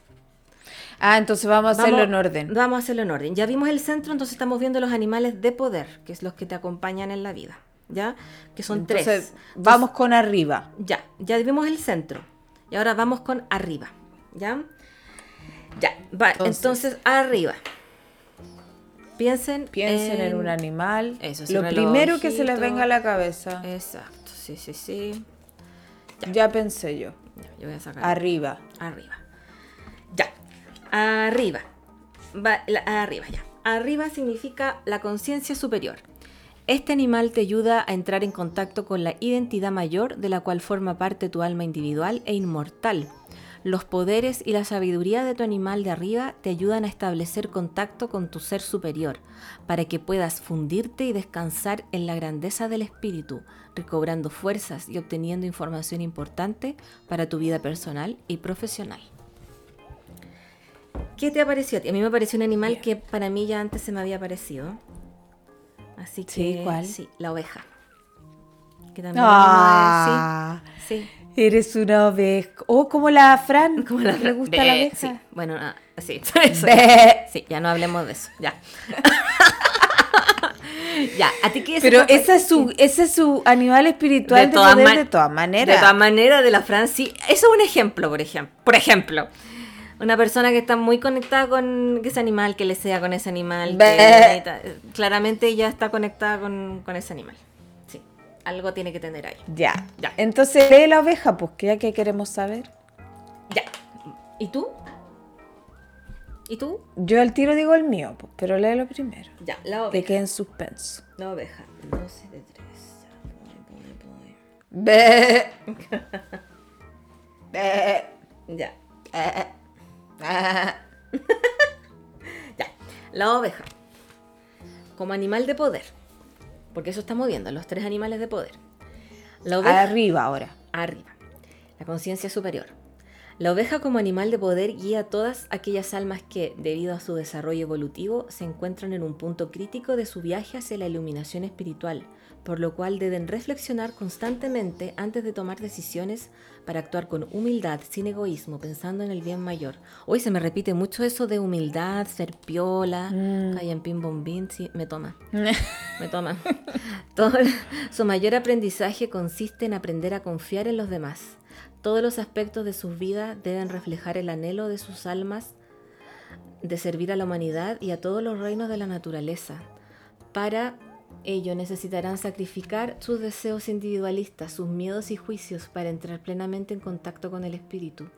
Ah, entonces vamos a hacerlo en orden. Vamos a hacerlo en orden. Ya vimos el centro, entonces estamos viendo los animales de poder, que es los que te acompañan en la vida. ¿Ya? Que son Entonces, tres. vamos con arriba. Ya, ya vimos el centro. Y ahora vamos con arriba. ¿Ya? Ya, va. Entonces- Entonces, arriba. Piensen. Piensen en, un animal. Eso, Lo primero que se les venga a la cabeza. Exacto, sí, sí, sí. Ya pensé yo. Ya, yo voy a sacar. Arriba. Arriba. Ya. Arriba. Arriba, ya. Arriba significa la conciencia superior. Este animal te ayuda a entrar en contacto con la identidad mayor de la cual forma parte tu alma individual e inmortal. Los poderes y la sabiduría de tu animal de arriba te ayudan a establecer contacto con tu ser superior, para que puedas fundirte y descansar en la grandeza del espíritu, recobrando fuerzas y obteniendo información importante para tu vida personal y profesional. ¿Qué te ha parecido a ti? A mí me pareció un animal Bien. que para mí ya antes se me había parecido. Así que Sí, ¿cuál? sí, la oveja. Que también Ah, es sí, sí. eres una oveja. Oh, como la Fran. Como la ¿Le gusta Ve, la oveja? Sí, bueno, ah, sí, eso. Sí, ya no hablemos de eso, ya. ya, ¿a ti qué Pero se te ese es su, ese es su animal espiritual de, todas poder man- de todas De maneras. todas maneras, de la Fran, sí. Eso es un ejemplo, por ejemplo. Por ejemplo, una persona que está muy conectada con ese animal, que le sea con ese animal. que claramente ella está conectada con, con ese animal. Sí, algo tiene que tener ahí. Ya. Ya. Entonces lee la oveja, pues que ya que queremos saber. Ya. ¿Y tú? ¿Y tú? Yo al tiro digo el mío, pues, pero léelo primero. Ya, la Que oveja. quede en suspenso. La oveja. 12 de 3. Ve. Ve. Ya. Ya. La oveja. Como animal de poder. Porque eso estamos viendo, los tres animales de poder. La oveja. Arriba ahora. arriba. La conciencia superior. La oveja como animal de poder guía a todas aquellas almas que, debido a su desarrollo evolutivo, se encuentran en un punto crítico de su viaje hacia la iluminación espiritual, por lo cual deben reflexionar constantemente antes de tomar decisiones para actuar con humildad, sin egoísmo, pensando en el bien mayor. Hoy se me repite mucho eso de humildad, ser piola, callan pim bombín, sí, me toma. Me toma. Todo, su mayor aprendizaje consiste en aprender a confiar en los demás. Todos los aspectos de sus vidas deben reflejar el anhelo de sus almas de servir a la humanidad y a todos los reinos de la naturaleza. Para ello necesitarán sacrificar sus deseos individualistas, sus miedos y juicios para entrar plenamente en contacto con el espíritu.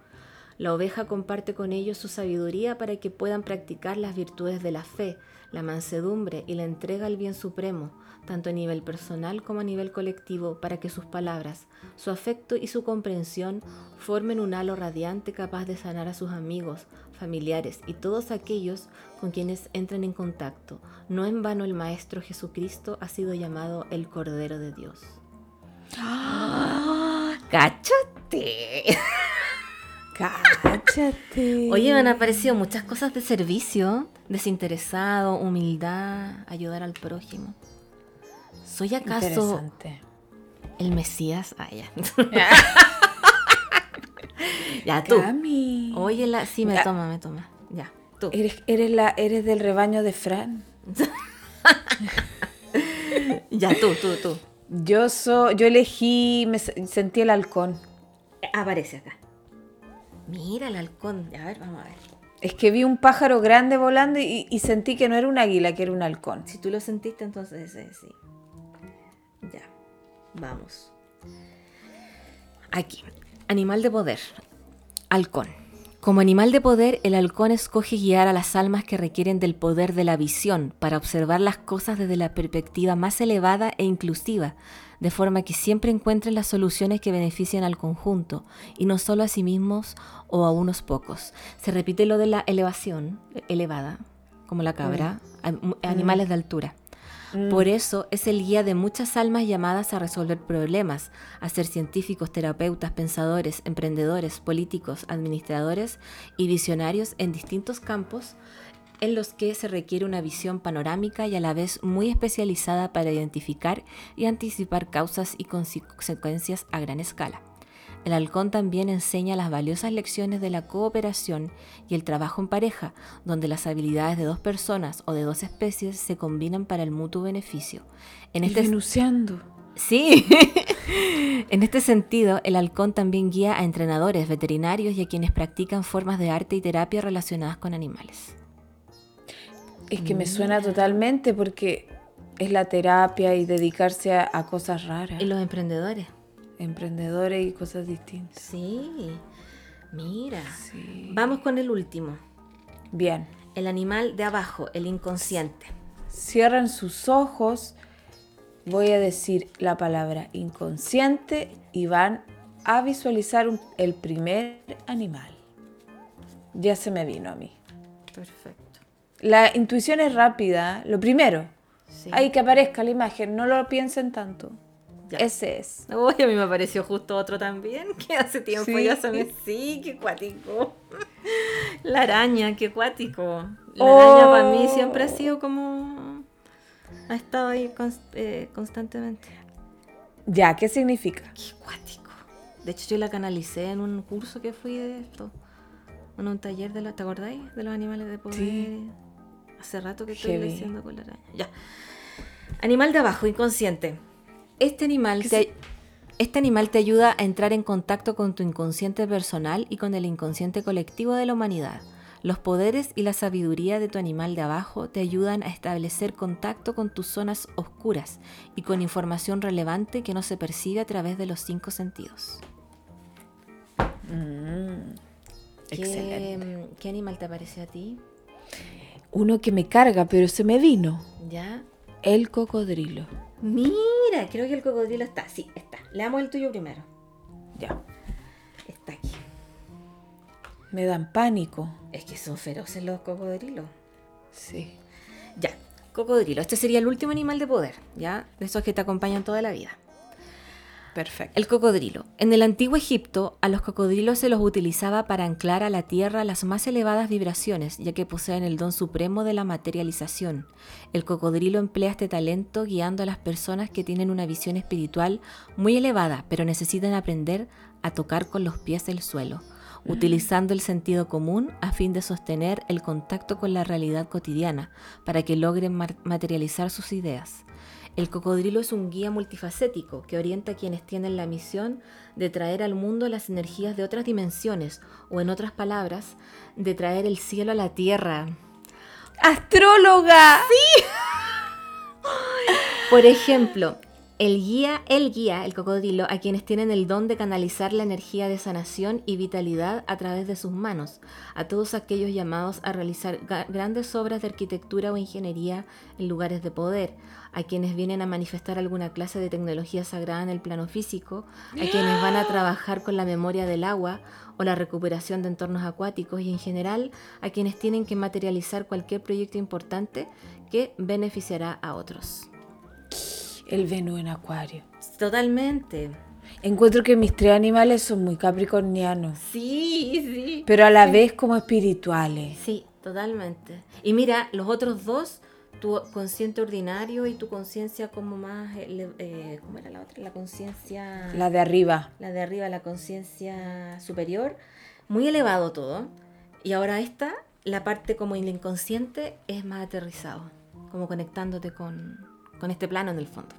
La oveja comparte con ellos su sabiduría para que puedan practicar las virtudes de la fe, la mansedumbre y la entrega al bien supremo, tanto a nivel personal como a nivel colectivo, para que sus palabras, su afecto y su comprensión formen un halo radiante capaz de sanar a sus amigos, familiares y todos aquellos con quienes entren en contacto. No en vano el Maestro Jesucristo ha sido llamado el Cordero de Dios. ¡Cáchate! Cáchate. Oye, me han aparecido muchas cosas de servicio, desinteresado, humildad, ayudar al prójimo. ¿Soy acaso el Mesías? Ah, ya. ya, tú. Cami. Oye, la... sí, me Ya. toma, me toma. Ya, tú. Eres, eres, la, eres del rebaño de Fran. Ya, tú, tú, tú. Yo, so, yo elegí, me se- sentí el halcón. Aparece acá. Mira el halcón. A ver, vamos a ver. Es que vi un pájaro grande volando y, y sentí que no era un águila, que era un halcón. Si tú lo sentiste, entonces sí. Ya. Vamos. Aquí. Animal de poder. Halcón. Como animal de poder, el halcón escoge guiar a las almas que requieren del poder de la visión para observar las cosas desde la perspectiva más elevada e inclusiva, de forma que siempre encuentren las soluciones que benefician al conjunto y no solo a sí mismos o a unos pocos. Se repite lo de la elevación, elevada, como la cabra, animales de altura. Por eso es el guía de muchas almas llamadas a resolver problemas, a ser científicos, terapeutas, pensadores, emprendedores, políticos, administradores y visionarios en distintos campos en los que se requiere una visión panorámica y a la vez muy especializada para identificar y anticipar causas y consecuencias a gran escala. El halcón también enseña las valiosas lecciones de la cooperación y el trabajo en pareja, donde las habilidades de dos personas o de dos especies se combinan para el mutuo beneficio. En este, sí, en este sentido, el halcón también guía a entrenadores, veterinarios y a quienes practican formas de arte y terapia relacionadas con animales. Es que me suena totalmente porque es la terapia y dedicarse a, a cosas raras. ¿Y los emprendedores? Emprendedores y cosas distintas. Sí, mira. Sí. Vamos con el último. Bien. El animal de abajo, el inconsciente. Cierran sus ojos. Voy a decir la palabra inconsciente y van a visualizar un- el primer animal. Ya se me vino a mí. Perfecto. La intuición es rápida. Lo primero, Sí. hay que aparezca la imagen. No lo piensen tanto. Ya. Ese es. Uy, a mí me apareció justo otro también, que hace tiempo Sí. ya se me... Sí, qué cuático. La araña, qué cuático. La Oh. araña para mí siempre ha sido como... Ha estado ahí eh, constantemente. Ya, ¿qué significa? Qué cuático. De hecho, yo la canalicé en un curso que fui de esto. En un taller de los... ¿Te acordáis? De los animales de poder. Sí. Hace rato que estoy leyendo con la araña. Ya. Animal de abajo, inconsciente. Este animal ¿Qué te... Este animal te ayuda a entrar en contacto con tu inconsciente personal y con el inconsciente colectivo de la humanidad. Los poderes y la sabiduría de tu animal de abajo te ayudan a establecer contacto con tus zonas oscuras y con información relevante que no se percibe a través de los cinco sentidos. Mm, ¿Qué, Excelente. ¿Qué animal te pareció a ti? Uno que me carga, pero se me vino. ¿Ya? El cocodrilo. Mira, creo que el cocodrilo está. Sí, está. Leamos el tuyo primero. Ya. Está aquí. Me dan pánico. Es que son feroces los cocodrilos. Sí. Ya, cocodrilo. Este sería el último animal de poder, ¿ya? De esos que te acompañan toda la vida. Perfecto. El cocodrilo. En el antiguo Egipto, a los cocodrilos se los utilizaba para anclar a la tierra las más elevadas vibraciones, ya que poseen el don supremo de la materialización. El cocodrilo emplea este talento guiando a las personas que tienen una visión espiritual muy elevada, pero necesitan aprender a tocar con los pies el suelo, utilizando el sentido común a fin de sostener el contacto con la realidad cotidiana, para que logren materializar sus ideas. El cocodrilo es un guía multifacético que orienta a quienes tienen la misión de traer al mundo las energías de otras dimensiones, o en otras palabras, de traer el cielo a la tierra. ¡Astróloga! Por ejemplo, el guía, el guía, el cocodrilo, a quienes tienen el don de canalizar la energía de sanación y vitalidad a través de sus manos, a todos aquellos llamados a realizar grandes obras de arquitectura o ingeniería en lugares de poder, a quienes vienen a manifestar alguna clase de tecnología sagrada en el plano físico, a quienes van a trabajar con la memoria del agua o la recuperación de entornos acuáticos y en general a quienes tienen que materializar cualquier proyecto importante que beneficiará a otros. El Venus en Acuario. Totalmente. Encuentro que mis tres animales son muy capricornianos, Sí, sí. pero a la vez como espirituales. Sí, totalmente. Y mira, los otros dos, tu consciente ordinario y tu conciencia como más... ele- eh, ¿Cómo era la otra? La conciencia... La de arriba. la de arriba, la conciencia superior, muy elevado todo. Y ahora esta, la parte como el inconsciente, es más aterrizado, como conectándote con, con este plano en el fondo.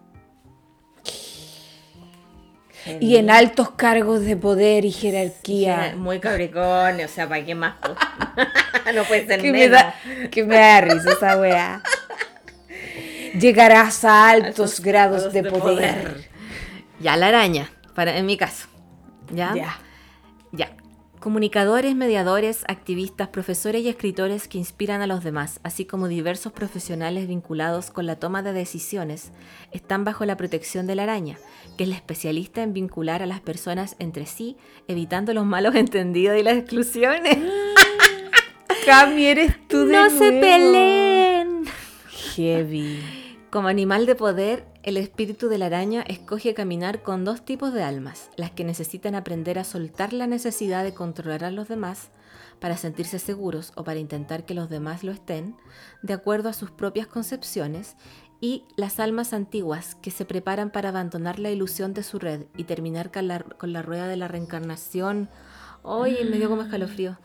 Y en altos cargos de poder y jerarquía. Muy capricornio, o sea, ¿para qué más? no puede ser Que me, menos. da, que me da risa esa weá. Llegarás a altos grados de, poder. Ya, la araña, para, en mi caso. ¿Ya? Ya. Ya. Comunicadores, mediadores, activistas, profesores y escritores que inspiran a los demás, así como diversos profesionales vinculados con la toma de decisiones, están bajo la protección de la araña, que es la especialista en vincular a las personas entre sí, evitando los malos entendidos y las exclusiones. Cami, eres tú de ¡No se peleen! Heavy. Como animal de poder, el espíritu de la araña escoge caminar con dos tipos de almas, las que necesitan aprender a soltar la necesidad de controlar a los demás para sentirse seguros o para intentar que los demás lo estén, de acuerdo a sus propias concepciones, y las almas antiguas que se preparan para abandonar la ilusión de su red y terminar con la, con la rueda de la reencarnación. Oye, me dio como escalofrío.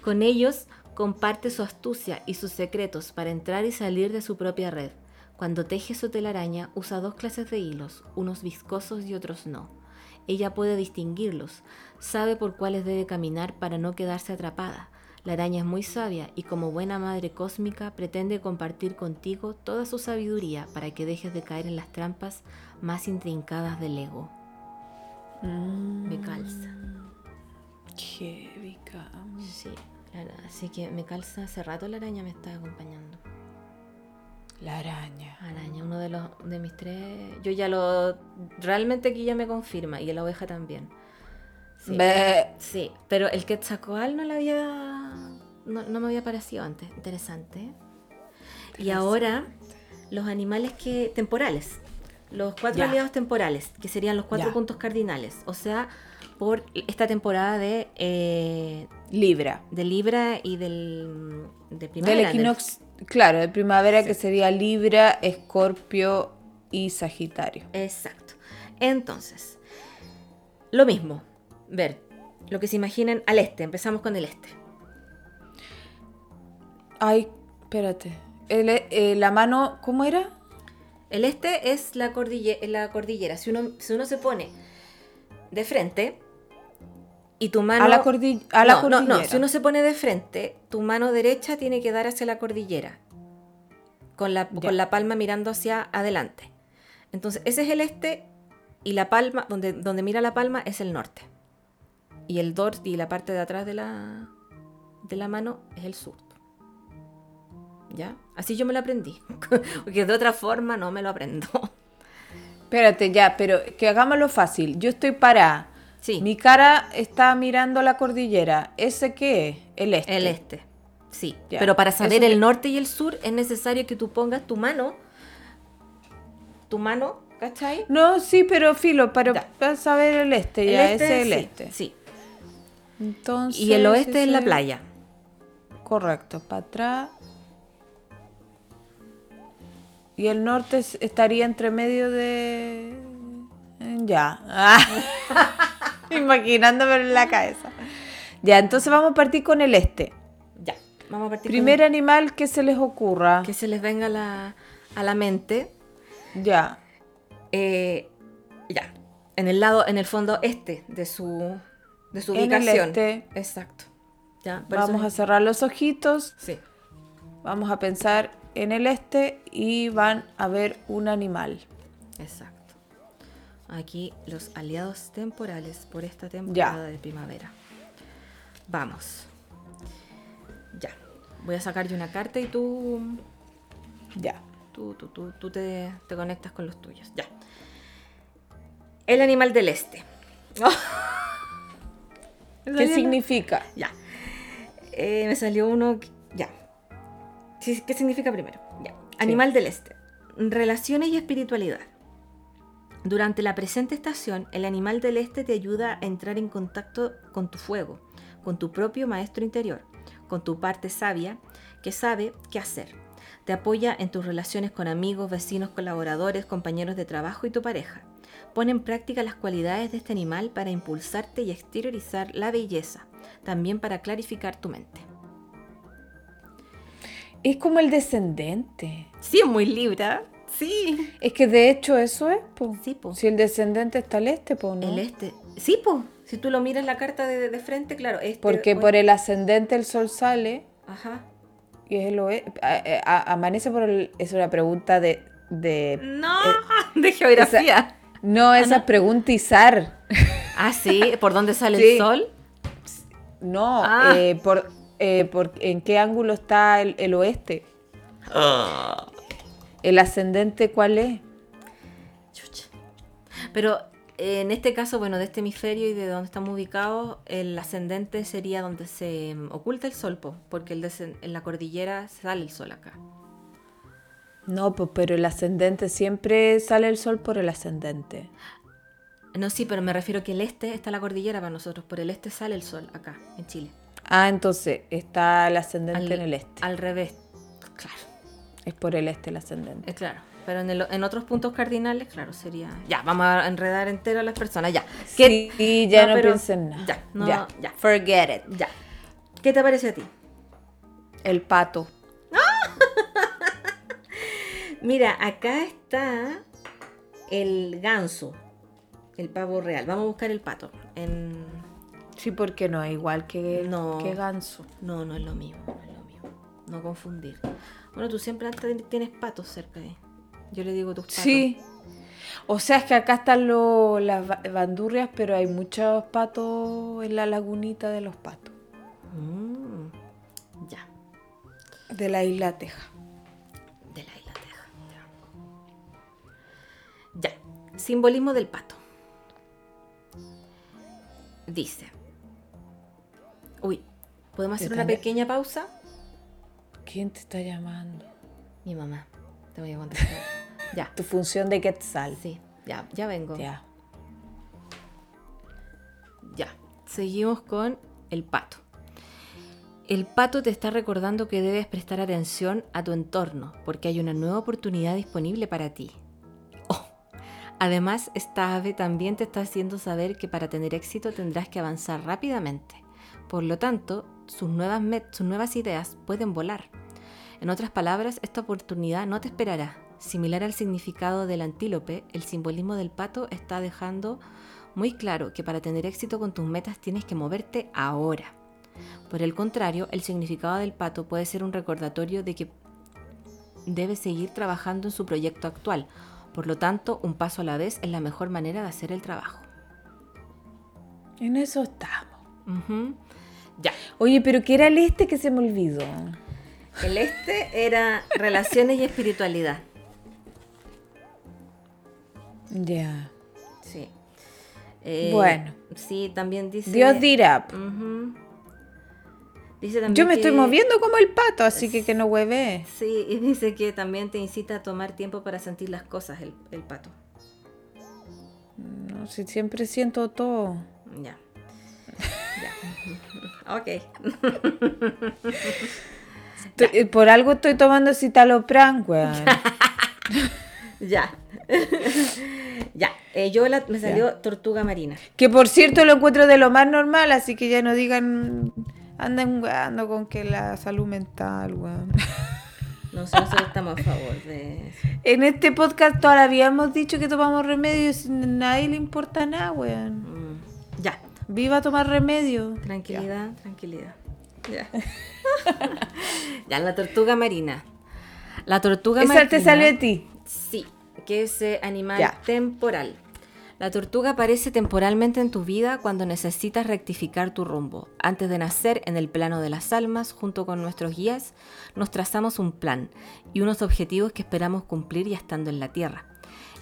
Con ellos comparte su astucia y sus secretos para entrar y salir de su propia red. Cuando teje su telaraña usa dos clases de hilos, unos viscosos y otros no. Ella puede distinguirlos, sabe por cuáles debe caminar para no quedarse atrapada. La araña es muy sabia y como buena madre cósmica pretende compartir contigo toda su sabiduría para que dejes de caer en las trampas más intrincadas del ego. Me calza. Cami. Sí, la así que me calza hace rato la araña me está acompañando. La araña. Araña, uno de los de mis tres. Yo ya lo. Realmente aquí ya me confirma. Y la oveja también. Sí. Be- Sí, pero el Quetzalcoatl no la había. No, no me había parecido antes. Interesante. Y ahora, los animales que. temporales. Los cuatro Ya. aliados temporales, que serían los cuatro Ya. puntos cardinales. O sea, por esta temporada de. eh, Libra. de Libra y del. de primavera. Del equinox, claro, de primavera que sería Libra, Escorpio y Sagitario. Exacto. Entonces, lo mismo. Ver, lo que se imaginen al este. Empezamos con el este. Ay, espérate. El- eh, la mano, ¿cómo era? El este es la, cordille- la cordillera. Si uno, si uno se pone de frente y tu mano... a la, cordi- a la no, no, cordillera. no, si uno se pone de frente, tu mano derecha tiene que dar hacia la cordillera. Con la, con la palma mirando hacia adelante. Entonces, ese es el este y la palma, donde, donde mira la palma es el norte. Y el dor y la parte de atrás de la, de la mano es el sur. ¿Ya? Así yo me lo aprendí. Porque de otra forma no me lo aprendo. Espérate, ya, pero que hagámoslo fácil. Yo estoy parada. Sí. Mi cara está mirando la cordillera. ¿Ese qué es? El este. El este. Sí. Ya. Pero para saber el que- norte y el sur es necesario que tú pongas tu mano. Tu mano, ¿cachai? No, sí, pero filo, para, saber el este, El ya, este, ese es el sí, este. Sí. Entonces, Y el oeste es la playa. Correcto, para atrás. Y el norte es- estaría entre medio de... Ya. Ah. Imaginándome en la cabeza. Ya, entonces vamos a partir con el este. Ya. Vamos a partir Primer animal que se les ocurra. con que se les venga a la, a la mente. Ya. Eh, ya. En el lado, en el fondo este de su, de su En el ubicación. este. Exacto. Ya. Vamos a cerrar los ojitos. Sí. Vamos a pensar en el este y van a ver un animal. Exacto. Aquí los aliados temporales por esta temporada de primavera. Vamos. Ya. Voy a sacar yo una carta y tú, Ya. tú, tú, tú, tú te, te conectas con los tuyos. Ya. El animal del este. ¿Qué significa? Ya. Eh, me salió uno. que- Ya. ¿Qué significa primero? Ya. Animal del este. Relaciones y espiritualidad. Durante la presente estación, el animal del este te ayuda a entrar en contacto con tu fuego, con tu propio maestro interior, con tu parte sabia que sabe qué hacer. Te apoya en tus relaciones con amigos, vecinos, colaboradores, compañeros de trabajo y tu pareja. Pone en práctica las cualidades de este animal para impulsarte y exteriorizar la belleza, también para clarificar tu mente. Es como el descendente. Sí, es muy libra. Sí. Es que de hecho eso es, po. Sí, po. Si el descendente está al este, po, ¿no? El este. Sí, pues. Si tú lo miras la carta de, de frente, claro. Este, Porque bueno, por el ascendente el sol sale Ajá. y es el oe- a- a- amanece por el... Es una pregunta de... de No, de geografía. no, esa es preguntizar. Ah, sí. ¿Por dónde sale Sí. el sol? No, Ah. eh, por, eh, por en qué ángulo está el, el oeste. ¿El ascendente cuál es? Chucha. Pero en este caso, bueno, de este hemisferio y de donde estamos ubicados, el ascendente sería donde se mm, oculta el sol, po, porque el en la cordillera sale el sol acá. No, pues pero el ascendente siempre sale el sol por el ascendente. No, sí, pero me refiero que el este está la cordillera para nosotros. Por el este sale el sol acá, en Chile. Ah, entonces está el ascendente Al, en el este. Al revés. Claro, Es por el este el ascendente. es claro. Pero en, el- en otros puntos cardinales, claro, sería. Ya, vamos a enredar entero a las personas. Ya. ¿Qué- Sí, ya no, pero- pienso en nada. Ya, no, ya. ya. Forget it. Ya. ¿Qué te parece a ti? El pato. Mira, acá está el ganso, el pavo real. Vamos a buscar el pato. En... Sí, porque no es igual que, No. que ganso. No, no es lo mismo, no es lo mismo. No confundir. Bueno, tú siempre antes tienes patos cerca de. Yo le digo tus patos. Sí. O sea, es que acá están lo- las ba- bandurrias, pero hay muchos patos en la lagunita de los patos. Mm, ya, De la isla Teja. de la isla Teja. Ya. Ya. Simbolismo del pato. Dice. Uy, ¿podemos hacer una pequeña pausa? ¿Quién te está llamando? Mi mamá. Te voy a contestar. ya. Tu función de Quetzal. Sí, ya, ya vengo. Ya. Ya. Seguimos con el pato. El pato te está recordando que debes prestar atención a tu entorno porque hay una nueva oportunidad disponible para ti. Oh, Además, esta ave también te está haciendo saber que para tener éxito tendrás que avanzar rápidamente. Por lo tanto, sus nuevas, sus nuevas ideas pueden volar. En otras palabras, esta oportunidad no te esperará. Similar al significado del antílope, el simbolismo del pato está dejando muy claro que para tener éxito con tus metas tienes que moverte ahora. Por el contrario, el significado del pato puede ser un recordatorio de que debe seguir trabajando en su proyecto actual. Por lo tanto, un paso a la vez es la mejor manera de hacer el trabajo. En eso estamos. Ya. Oye, pero ¿qué era el este que se me olvidó? El este era relaciones y espiritualidad. Ya. Sí. Eh, Bueno. Sí, también dice. Dios dirá. Ujú. Dice también Yo me estoy moviendo como el pato, así que que no hueve. Sí, y dice que también te incita a tomar tiempo para sentir las cosas, el, el pato. No, si siempre siento todo. Ya. Ya. ok. Estoy- eh, por algo estoy tomando citalopram, weón. Ya. ya. Eh, yo la- me salió tortuga marina. que por cierto lo encuentro de lo más normal, así que ya no digan, andan weando con que la salud mental, weón. Nosotros estamos a favor de eso. En este podcast todavía hemos dicho que tomamos remedios y a nadie le importa nada, weón. Mm, Ya. Viva tomar remedio. Tranquilidad, tranquilidad. Ya. ya, la tortuga marina. La tortuga Esa marina. te salió a ti. Sí, que es eh, animal Ya. temporal. La tortuga aparece temporalmente en tu vida cuando necesitas rectificar tu rumbo. Antes de nacer en el plano de las almas, junto con nuestros guías, nos trazamos un plan y unos objetivos que esperamos cumplir ya estando en la tierra.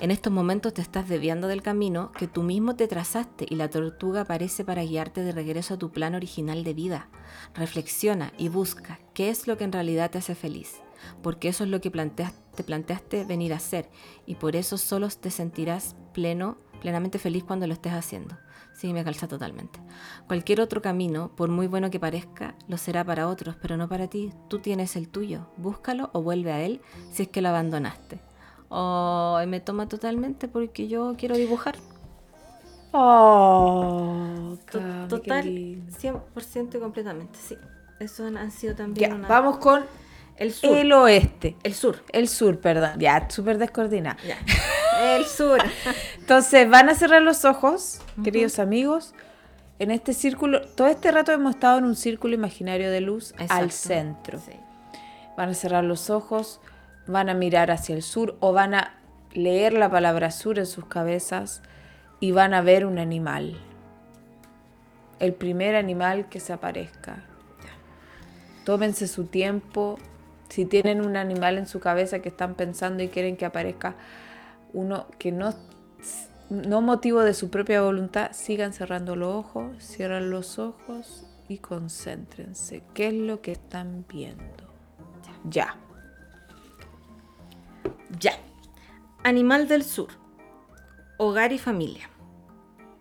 En estos momentos te estás desviando del camino que tú mismo te trazaste y la tortuga aparece para guiarte de regreso a tu plan original de vida. Reflexiona y busca qué es lo que en realidad te hace feliz. porque eso es lo que te planteaste venir a hacer y por eso solo te sentirás pleno, plenamente feliz cuando lo estés haciendo. Sí, me calza totalmente. Cualquier otro camino, por muy bueno que parezca, lo será para otros, pero no para ti. Tú tienes el tuyo. Búscalo o vuelve a él si es que lo abandonaste. Oh, me toma totalmente porque yo quiero dibujar. Oh, Total, lindo. 100% y completamente, sí. Eso han, sido también Ya, una- vamos con El sur. el oeste. El sur. El sur, perdón. Ya, súper descoordinada. Ya. El sur. Entonces, van a cerrar los ojos, queridos amigos. En este círculo, todo este rato hemos estado en un círculo imaginario de luz al centro. Sí. Van a cerrar los ojos, van a mirar hacia el sur o van a leer la palabra sur en sus cabezas y van a ver un animal. El primer animal que se aparezca. Tómense su tiempo. Si tienen un animal en su cabeza que están pensando y quieren que aparezca uno que no, no motivo de su propia voluntad, sigan cerrando los ojos, cierran los ojos y concéntrense. ¿Qué es lo que están viendo? Ya. Ya. Animal del sur. Hogar y familia.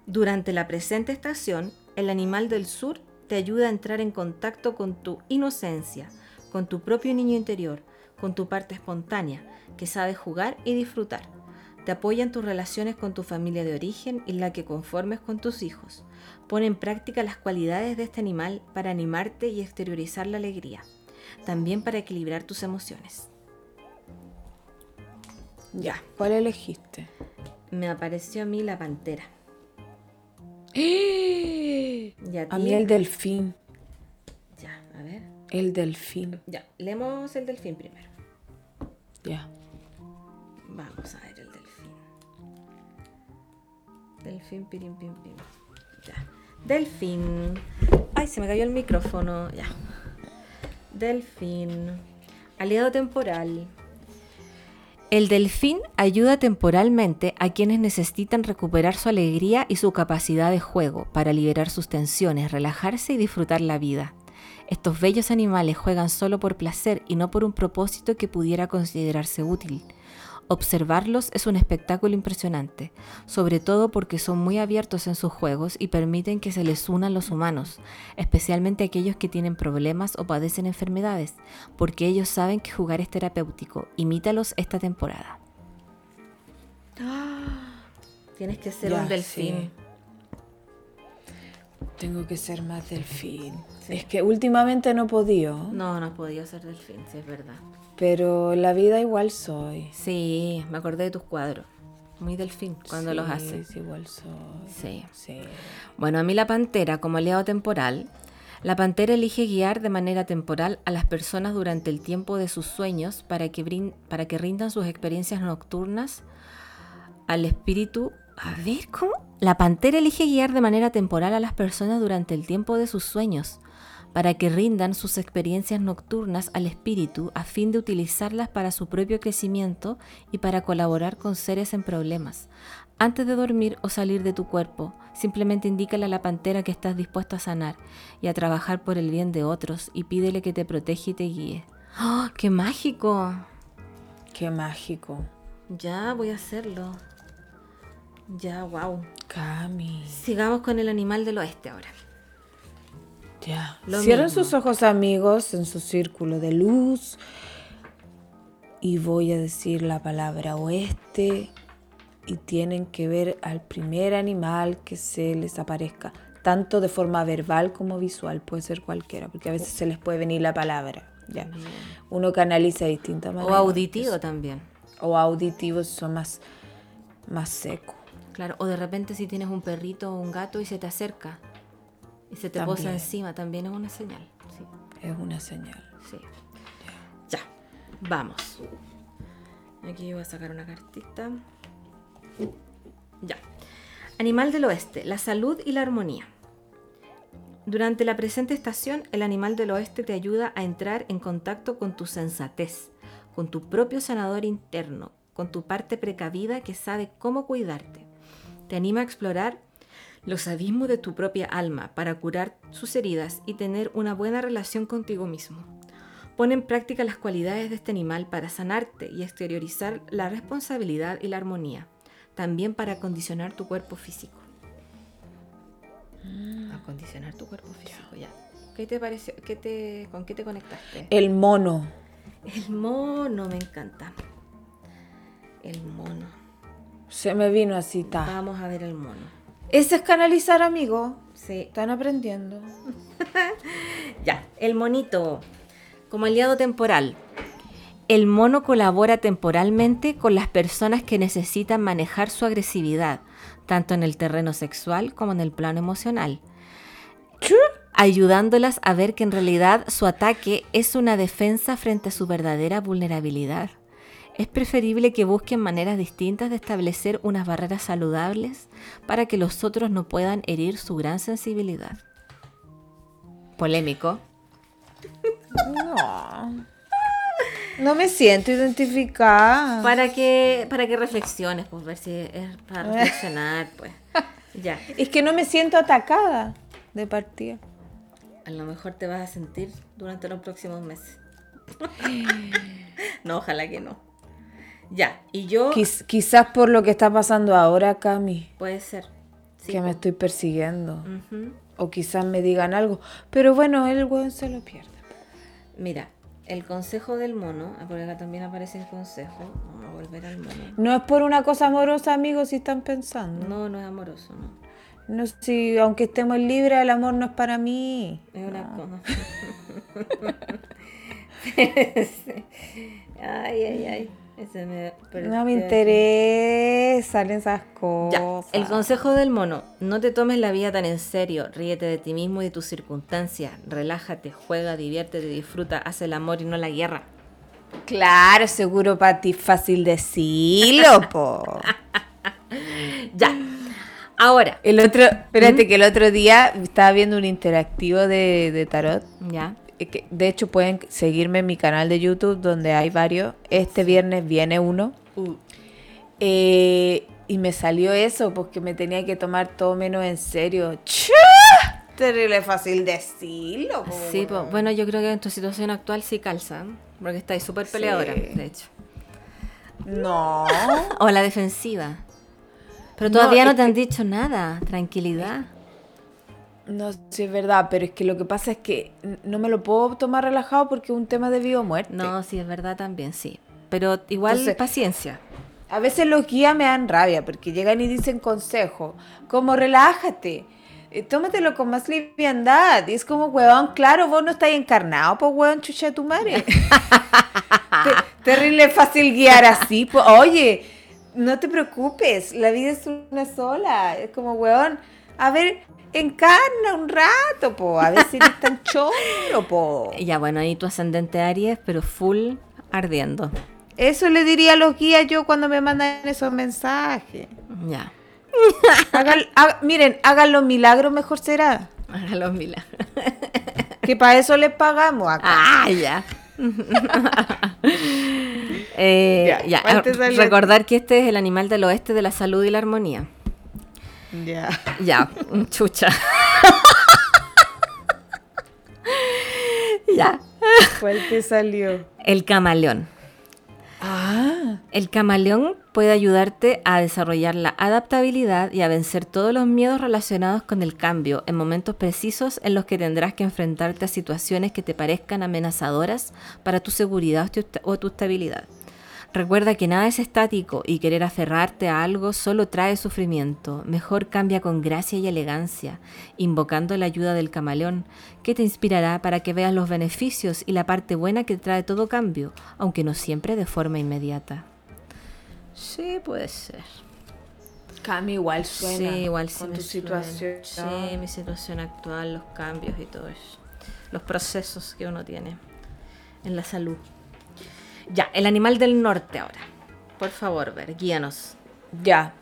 Durante la presente estación, el animal del sur te ayuda a entrar en contacto con tu inocencia, con tu propio niño interior, con tu parte espontánea, que sabe jugar y disfrutar. Te apoya en tus relaciones con tu familia de origen y la que conformes con tus hijos. Pone en práctica las cualidades de este animal para animarte y exteriorizar la alegría. También para equilibrar tus emociones. Ya. ¿Cuál elegiste? Me apareció a mí la pantera. a ¿Y a ti? mí el delfín. Ya, a ver. El delfín. Ya, leemos el delfín primero. Ya. Vamos a ver el delfín. Delfín, pirim, pim, pim. Ya. Delfín. Ay, se me cayó el micrófono. Ya. Delfín. Aliado temporal. El delfín ayuda temporalmente a quienes necesitan recuperar su alegría y su capacidad de juego para liberar sus tensiones, relajarse y disfrutar la vida. Estos bellos animales juegan solo por placer y no por un propósito que pudiera considerarse útil. Observarlos es un espectáculo impresionante, sobre todo porque son muy abiertos en sus juegos y permiten que se les unan los humanos, especialmente aquellos que tienen problemas o padecen enfermedades, porque ellos saben que jugar es terapéutico. Imítalos esta temporada. Tienes que ser Ya, un delfín. sí. Tengo que ser más delfín. Es que últimamente no he podido, No, no has podido ser delfín, sí, es verdad. Pero la vida igual soy. Sí, me acordé de tus cuadros. Muy delfín cuando los Sí, haces. Igual soy. Sí. Sí. Bueno, a mí la pantera, como aliado temporal, la pantera elige guiar de manera temporal a las personas durante el tiempo de sus sueños para que, brin- para que rindan sus experiencias nocturnas al espíritu. A ver, ¿cómo? La pantera elige guiar de manera temporal a las personas durante el tiempo de sus sueños para que rindan sus experiencias nocturnas al espíritu a fin de utilizarlas para su propio crecimiento y para colaborar con seres en problemas. Antes de dormir o salir de tu cuerpo, simplemente indícale a la pantera que estás dispuesto a sanar y a trabajar por el bien de otros y pídele que te proteja y te guíe. ¡Oh, qué mágico! Qué mágico. Ya voy a hacerlo. Ya, wow. Cami. Sigamos con el animal del oeste ahora. Ya. Lo Cierren mismo. sus ojos, amigos, en su círculo de luz. Y voy a decir la palabra oeste. Y tienen que ver al primer animal que se les aparezca. Tanto de forma verbal como visual. Puede ser cualquiera, porque a veces se les puede venir la palabra. Ya. Uno canaliza de distintas O maneras. auditivo también. O auditivos son más, más secos. Claro, o de repente si tienes un perrito o un gato y se te acerca y se te posa encima, también es una señal. Sí, Es una señal. sí. Ya, vamos. Aquí voy a sacar una cartita. Ya. Animal del oeste, la salud y la armonía. Durante la presente estación, el animal del oeste te ayuda a entrar en contacto con tu sensatez, con tu propio sanador interno, con tu parte precavida que sabe cómo cuidarte. Te anima a explorar los abismos de tu propia alma para curar sus heridas y tener una buena relación contigo mismo. Pon en práctica las cualidades de este animal para sanarte y exteriorizar la responsabilidad y la armonía. También para acondicionar tu cuerpo físico. Acondicionar tu cuerpo físico, ya. ¿Qué te pareció? ¿Qué te, ¿Con qué te conectaste? El mono. El mono, me encanta. El mono. Se me vino así, ta. Vamos a ver el mono. Ese es canalizar, amigo. Sí, Están aprendiendo. Ya, el monito. Como aliado temporal. El mono colabora temporalmente con las personas que necesitan manejar su agresividad, tanto en el terreno sexual como en el plano emocional, ayudándolas a ver que en realidad su ataque es una defensa frente a su verdadera vulnerabilidad. Es preferible que busquen maneras distintas de establecer unas barreras saludables para que los otros no puedan herir su gran sensibilidad. Polémico. No. No me siento identificada. Para que, para que reflexiones, pues ver si es para reflexionar, pues. Ya. Es que no me siento atacada de partida. A lo mejor te vas a sentir durante los próximos meses. no, ojalá que no. Ya, y yo. Quiz- quizás por lo que está pasando ahora, Cami, Puede ser. Sí, que me estoy persiguiendo. O quizás me digan algo. Pero bueno, el weón se lo pierde. Mira, el consejo del mono, ah, porque acá también aparece el consejo. Vamos a volver al mono. No es por una cosa amorosa, amigos, si están pensando. No, no es amoroso, no. No, si aunque estemos libres, el amor no es para mí. Es una cosa. ay, ay, ay. Ese me No me interesan esas Ya, cosas. el consejo del mono, no te tomes la vida tan en serio, ríete de ti mismo y de tus circunstancias, relájate, juega, diviértete, disfruta, haz el amor y no la guerra. Claro, seguro para ti fácil decirlo, po. Ya, ahora, El otro, espérate que el otro día estaba viendo un interactivo de, de tarot. ya, De hecho, pueden seguirme en mi canal de YouTube donde hay varios. Este viernes viene uno. Uh, Eh, y me salió eso porque me tenía que tomar todo menos en serio. Terrible fácil decirlo. po, sí, bueno, yo creo que en tu situación actual sí calza, porque estáis súper peleadora, Sí. de hecho. No. O la defensiva. Pero todavía no, te han dicho nada, tranquilidad. No, sí es verdad, pero es que lo que pasa es que no me lo puedo tomar relajado porque es un tema de vida o muerte. No, sí, es verdad también, sí. Pero igual Entonces- paciencia. A veces los guías me dan rabia porque llegan y dicen consejo, como relájate, eh, tómatelo con más liviandad. Y es como, huevón, claro, vos no estáis encarnado, pues huevón, chucha de tu madre. Te- terrible fácil guiar así, pues, oye, no te preocupes, la vida es una sola. Es como, huevón, a ver, encarna un rato, po, a ver si eres tan choro, po. Ya, bueno, ahí tu ascendente Aries, pero full ardiendo. Eso le diría a los guías yo cuando me mandan esos mensajes. Ya. Hagan- ha- miren, hagan los milagros, mejor será. Haga los milagros. Que para eso les pagamos acá. Ah, ya. Eh, Ya, ya, recordar que este es el animal del oeste de la salud y la armonía. Ya. Ya, chucha. ya. ¿Cuál te salió? El camaleón. Ah, El camaleón puede ayudarte a desarrollar la adaptabilidad y a vencer todos los miedos relacionados con el cambio en momentos precisos en los que tendrás que enfrentarte a situaciones que te parezcan amenazadoras para tu seguridad o tu esta- o tu estabilidad. Recuerda que nada es estático y querer aferrarte a algo solo trae sufrimiento. Mejor cambia con gracia y elegancia, invocando la ayuda del camaleón, que te inspirará para que veas los beneficios y la parte buena que trae todo cambio, aunque no siempre de forma inmediata. Sí, puede ser. Cami igual suena. sí, igual sí con tu suena. situación. Sí, mi situación actual, los cambios y todo eso. Los procesos que uno tiene en la salud. Ya, el animal del norte ahora. Por favor, ver, guíanos. Ya.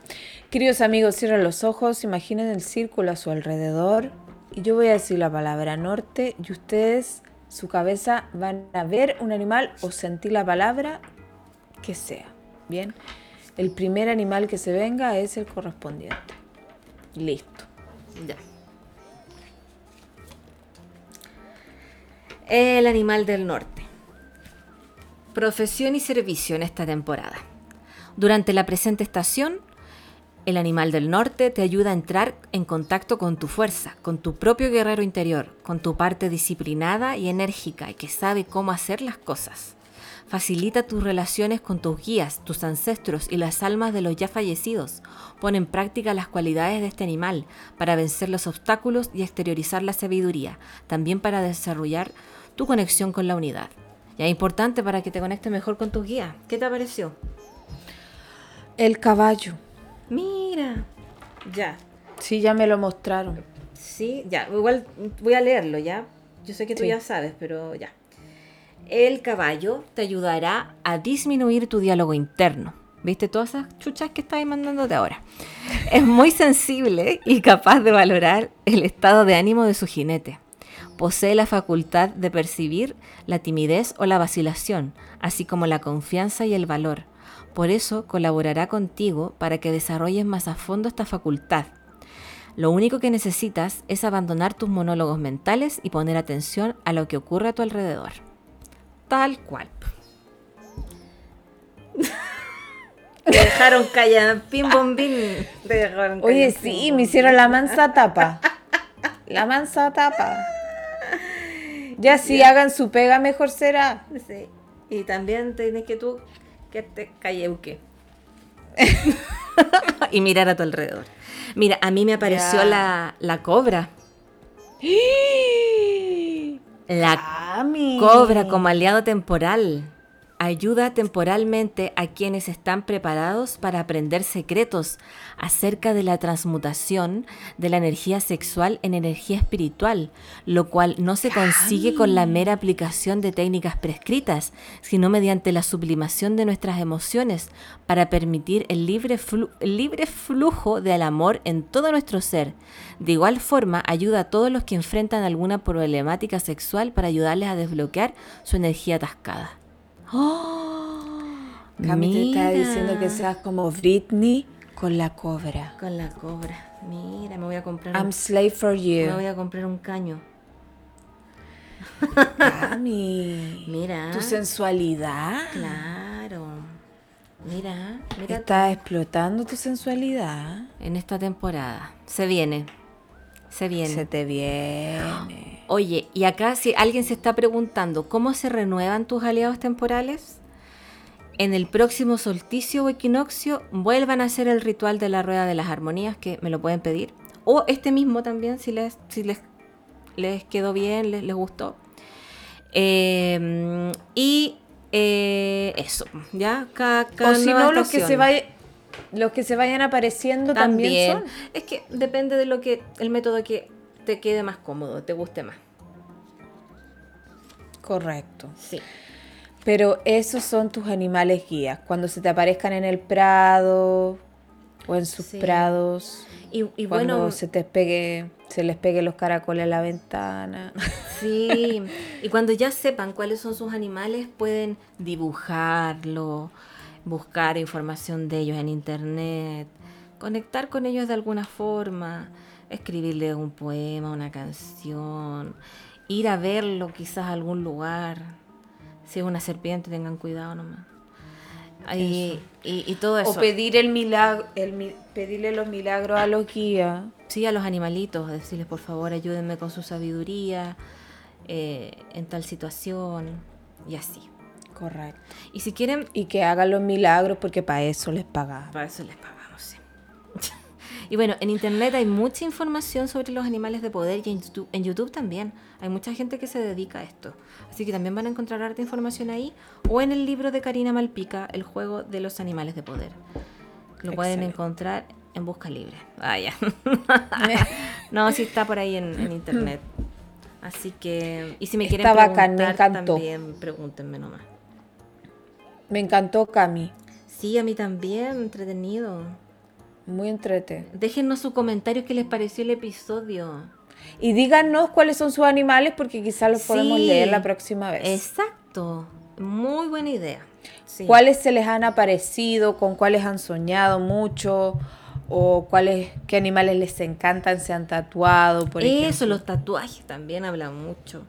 Queridos amigos, cierren los ojos, imaginen el círculo a su alrededor y yo voy a decir la palabra norte y ustedes, su cabeza, van a ver un animal o sentir la palabra que sea. Bien. El primer animal que se venga es el correspondiente. Listo. Ya. El animal del norte. Profesión y servicio en esta temporada. Durante la presente estación, el animal del norte te ayuda a entrar en contacto con tu fuerza, con tu propio guerrero interior, con tu parte disciplinada y enérgica y que sabe cómo hacer las cosas. Facilita tus relaciones con tus guías, tus ancestros y las almas de los ya fallecidos. Pon en práctica las cualidades de este animal para vencer los obstáculos y exteriorizar la sabiduría, también para desarrollar tu conexión con la unidad. Ya es importante para que te conectes mejor con tus guías. ¿Qué te pareció? El caballo. Mira, ya. Sí, ya me lo mostraron. Sí, ya. Igual voy a leerlo, ¿ya? Yo sé que tú Sí. ya sabes, pero ya. El caballo te ayudará a disminuir tu diálogo interno. ¿Viste todas esas chuchas que estás mandándote ahora? Es muy sensible y capaz de valorar el estado de ánimo de su jinete. Posee la facultad de percibir la timidez o la vacilación, así como la confianza y el valor. Por eso colaborará contigo para que desarrolles más a fondo esta facultad. Lo único que necesitas es abandonar tus monólogos mentales y poner atención a lo que ocurre a tu alrededor. Tal cual. Te dejaron callar, pim bom bim. Te dejaron Oye, sí, me hicieron la mansa tapa. La mansa tapa. Ya si hagan su pega, mejor será. Sí. Y también tienes que tú que te calleuque. y mirar a tu alrededor. Mira, a mí me apareció la, la cobra. La. Cobra como aliado temporal. Ayuda temporalmente a quienes están preparados para aprender secretos acerca de la transmutación de la energía sexual en energía espiritual, lo cual no se consigue con la mera aplicación de técnicas prescritas, sino mediante la sublimación de nuestras emociones para permitir el libre, flu- el libre flujo del amor en todo nuestro ser. De igual forma, ayuda a todos los que enfrentan alguna problemática sexual para ayudarles a desbloquear su energía atascada. Cami te está diciendo que seas como Britney con la cobra. Con la cobra. Mira, me voy a comprar, I'm un, slave for me voy you. a comprar un caño. Cami. Mira. Tu sensualidad. Claro. Mira, mira Estás explotando tu sensualidad. en esta temporada. Se viene. Se viene. Se te viene. Oye, y acá si alguien se está preguntando cómo se renuevan tus aliados temporales, en el próximo solsticio o equinoccio vuelvan a hacer el ritual de la rueda de las armonías, que me lo pueden pedir. O este mismo también, si les, si les, les quedó bien, les, les gustó. Eh, y eh, eso, ¿ya? Cada, cada O si no, los que, se estación. vaya- los que se vayan apareciendo también, También. son. Es que depende de lo que, el método que te quede más cómodo, te guste más. Correcto. Sí. Pero esos son tus animales guías. Cuando se te aparezcan en el prado o en sus Sí. prados. Y, y cuando bueno, se te pegue, se les pegue los caracoles a la ventana. sí. Y cuando ya sepan cuáles son sus animales, pueden dibujarlo, buscar información de ellos en internet, conectar con ellos de alguna forma, escribirle un poema, una canción, ir a verlo quizás a algún lugar. Si es una serpiente, tengan cuidado nomás. Y, y, y todo eso. O pedir el milagro, el, pedirle los milagros a los guías. Sí, a los animalitos, decirles por favor ayúdenme con su sabiduría eh, en tal situación y así. Correcto. Y si quieren, Y que hagan los milagros porque para eso les pagamos. para eso les pagamos. Y bueno, en internet hay mucha información sobre los animales de poder y en YouTube, en YouTube también. Hay mucha gente que se dedica a esto. Así que también van a encontrar harta información ahí o en el libro de Karina Malpica, El juego de los animales de poder. Lo pueden encontrar en Busca Libre. Ah, ya. no, sí está por ahí en, en internet. Así que, y si me quieren Está bacán, me preguntar, también pregúntenme nomás. Me encantó Cami. Sí, a mí también, entretenido. Muy entrete. Déjennos sus comentarios qué les pareció el episodio. Y díganos cuáles son sus animales porque quizás los podemos Sí. leer la próxima vez. Exacto. Muy buena idea. Sí. ¿Cuáles se les han aparecido? ¿Con cuáles han soñado mucho? ¿O cuáles, qué animales les encantan, se han tatuado, por Eso, ejemplo? los tatuajes también hablan mucho.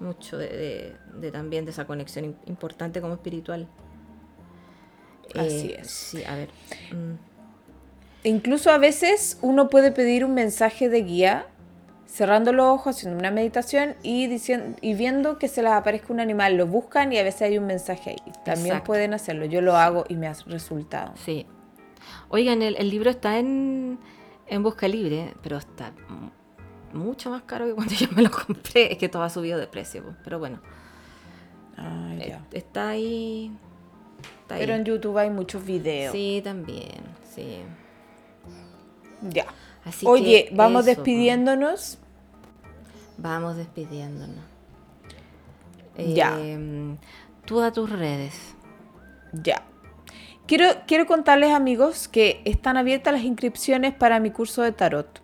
mucho de, de- también de esa conexión im- importante como espiritual. Así Eh, es. Sí, a ver. mm, Incluso a veces uno puede pedir un mensaje de guía cerrando los ojos, haciendo una meditación y, diciendo, y viendo que se les aparezca un animal. Lo buscan y a veces hay un mensaje ahí. También Exacto. pueden hacerlo. Yo lo hago y me ha resultado. sí. Oigan, el, el libro está en, en Busca Libre, pero está mucho más caro que cuando yo me lo compré. Es que todo ha subido de precio, po, pero bueno. Ah, eh, ya. Está ahí. Está Pero ahí. en YouTube hay muchos videos. Sí, también, sí. Ya. Así Oye, que vamos eso, despidiéndonos. Vamos despidiéndonos. Ya. Em, tú a tus redes. Ya. Quiero, quiero contarles, amigos, que están abiertas las inscripciones para mi curso de tarot.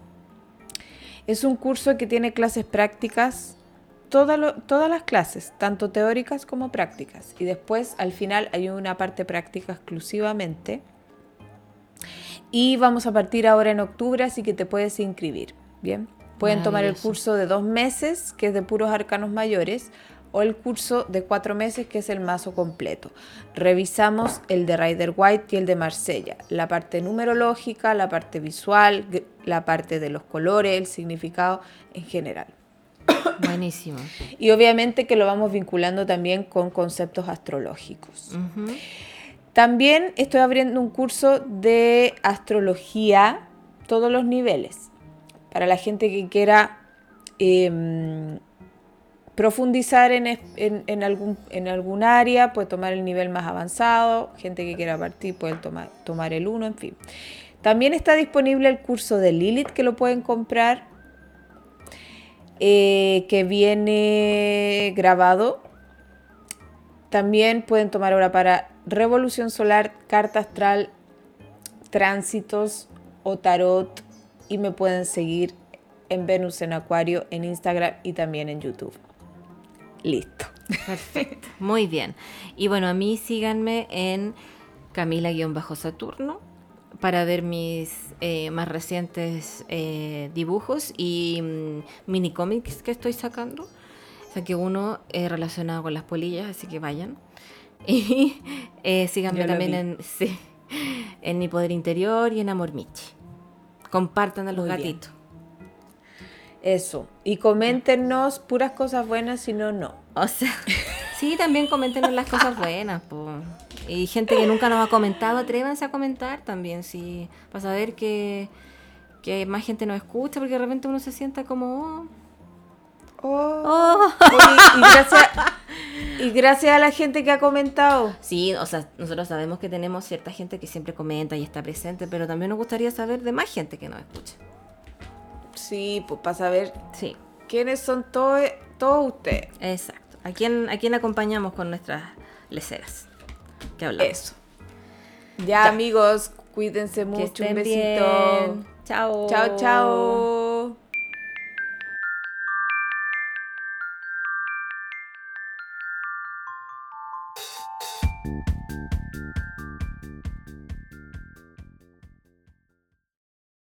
Es un curso que tiene clases prácticas, toda lo- todas las clases, tanto teóricas como prácticas. Y después, al final, hay una parte práctica exclusivamente. Y vamos a partir ahora en octubre, así que te puedes inscribir. Bien. Pueden tomar el curso de dos meses, que es de puros arcanos mayores, o el curso de cuatro meses, que es el mazo completo. Revisamos el de Rider White y el de Marsella, la parte numerológica, la parte visual, la parte de los colores, el significado en general. Buenísimo. Y obviamente que lo vamos vinculando también con conceptos astrológicos. Ujú. También estoy abriendo un curso de astrología, todos los niveles, para la gente que quiera em, profundizar en, en algún, en algún área, puede tomar el nivel más avanzado, gente que quiera partir puede tomar, tomar el 1, en fin. También está disponible el curso de Lilith que lo pueden comprar, eh, que viene grabado también pueden tomar ahora para revolución solar, carta astral, tránsitos o tarot y me pueden seguir en Venus en Acuario en Instagram y también en YouTube. Listo. Perfecto. Muy bien. Y bueno, a mí síganme en Camila-Saturno para ver mis eh, más recientes eh, dibujos y mm, mini cómics que estoy sacando. Saqué uno eh, relacionado con las polillas, así que vayan. Y eh, síganme también en, sí, en Mi Poder Interior y en Amor Michi. Compartan a los Muy bien. gatitos. Eso. Y coméntenos puras cosas buenas, si no, no. O sea, sí, también comenten las cosas buenas, po. Y gente que nunca nos ha comentado, atrévanse a comentar también, sí, para saber que, que más gente nos escucha, porque de repente uno se sienta como, oh, Oh. oh. Y, gracias, y gracias a la gente que ha comentado. Sí, o sea, nosotros sabemos que tenemos cierta gente que siempre comenta y está presente, pero también nos gustaría saber de más gente que nos escucha. Sí, pues para saber Sí, quiénes son todos todos ustedes. exacto. ¿A quién, a quién acompañamos con nuestras leceras? Que hablamos. Eso. Ya, amigos, cuídense Que mucho. Un besito. bien. Chao. Chao, chao.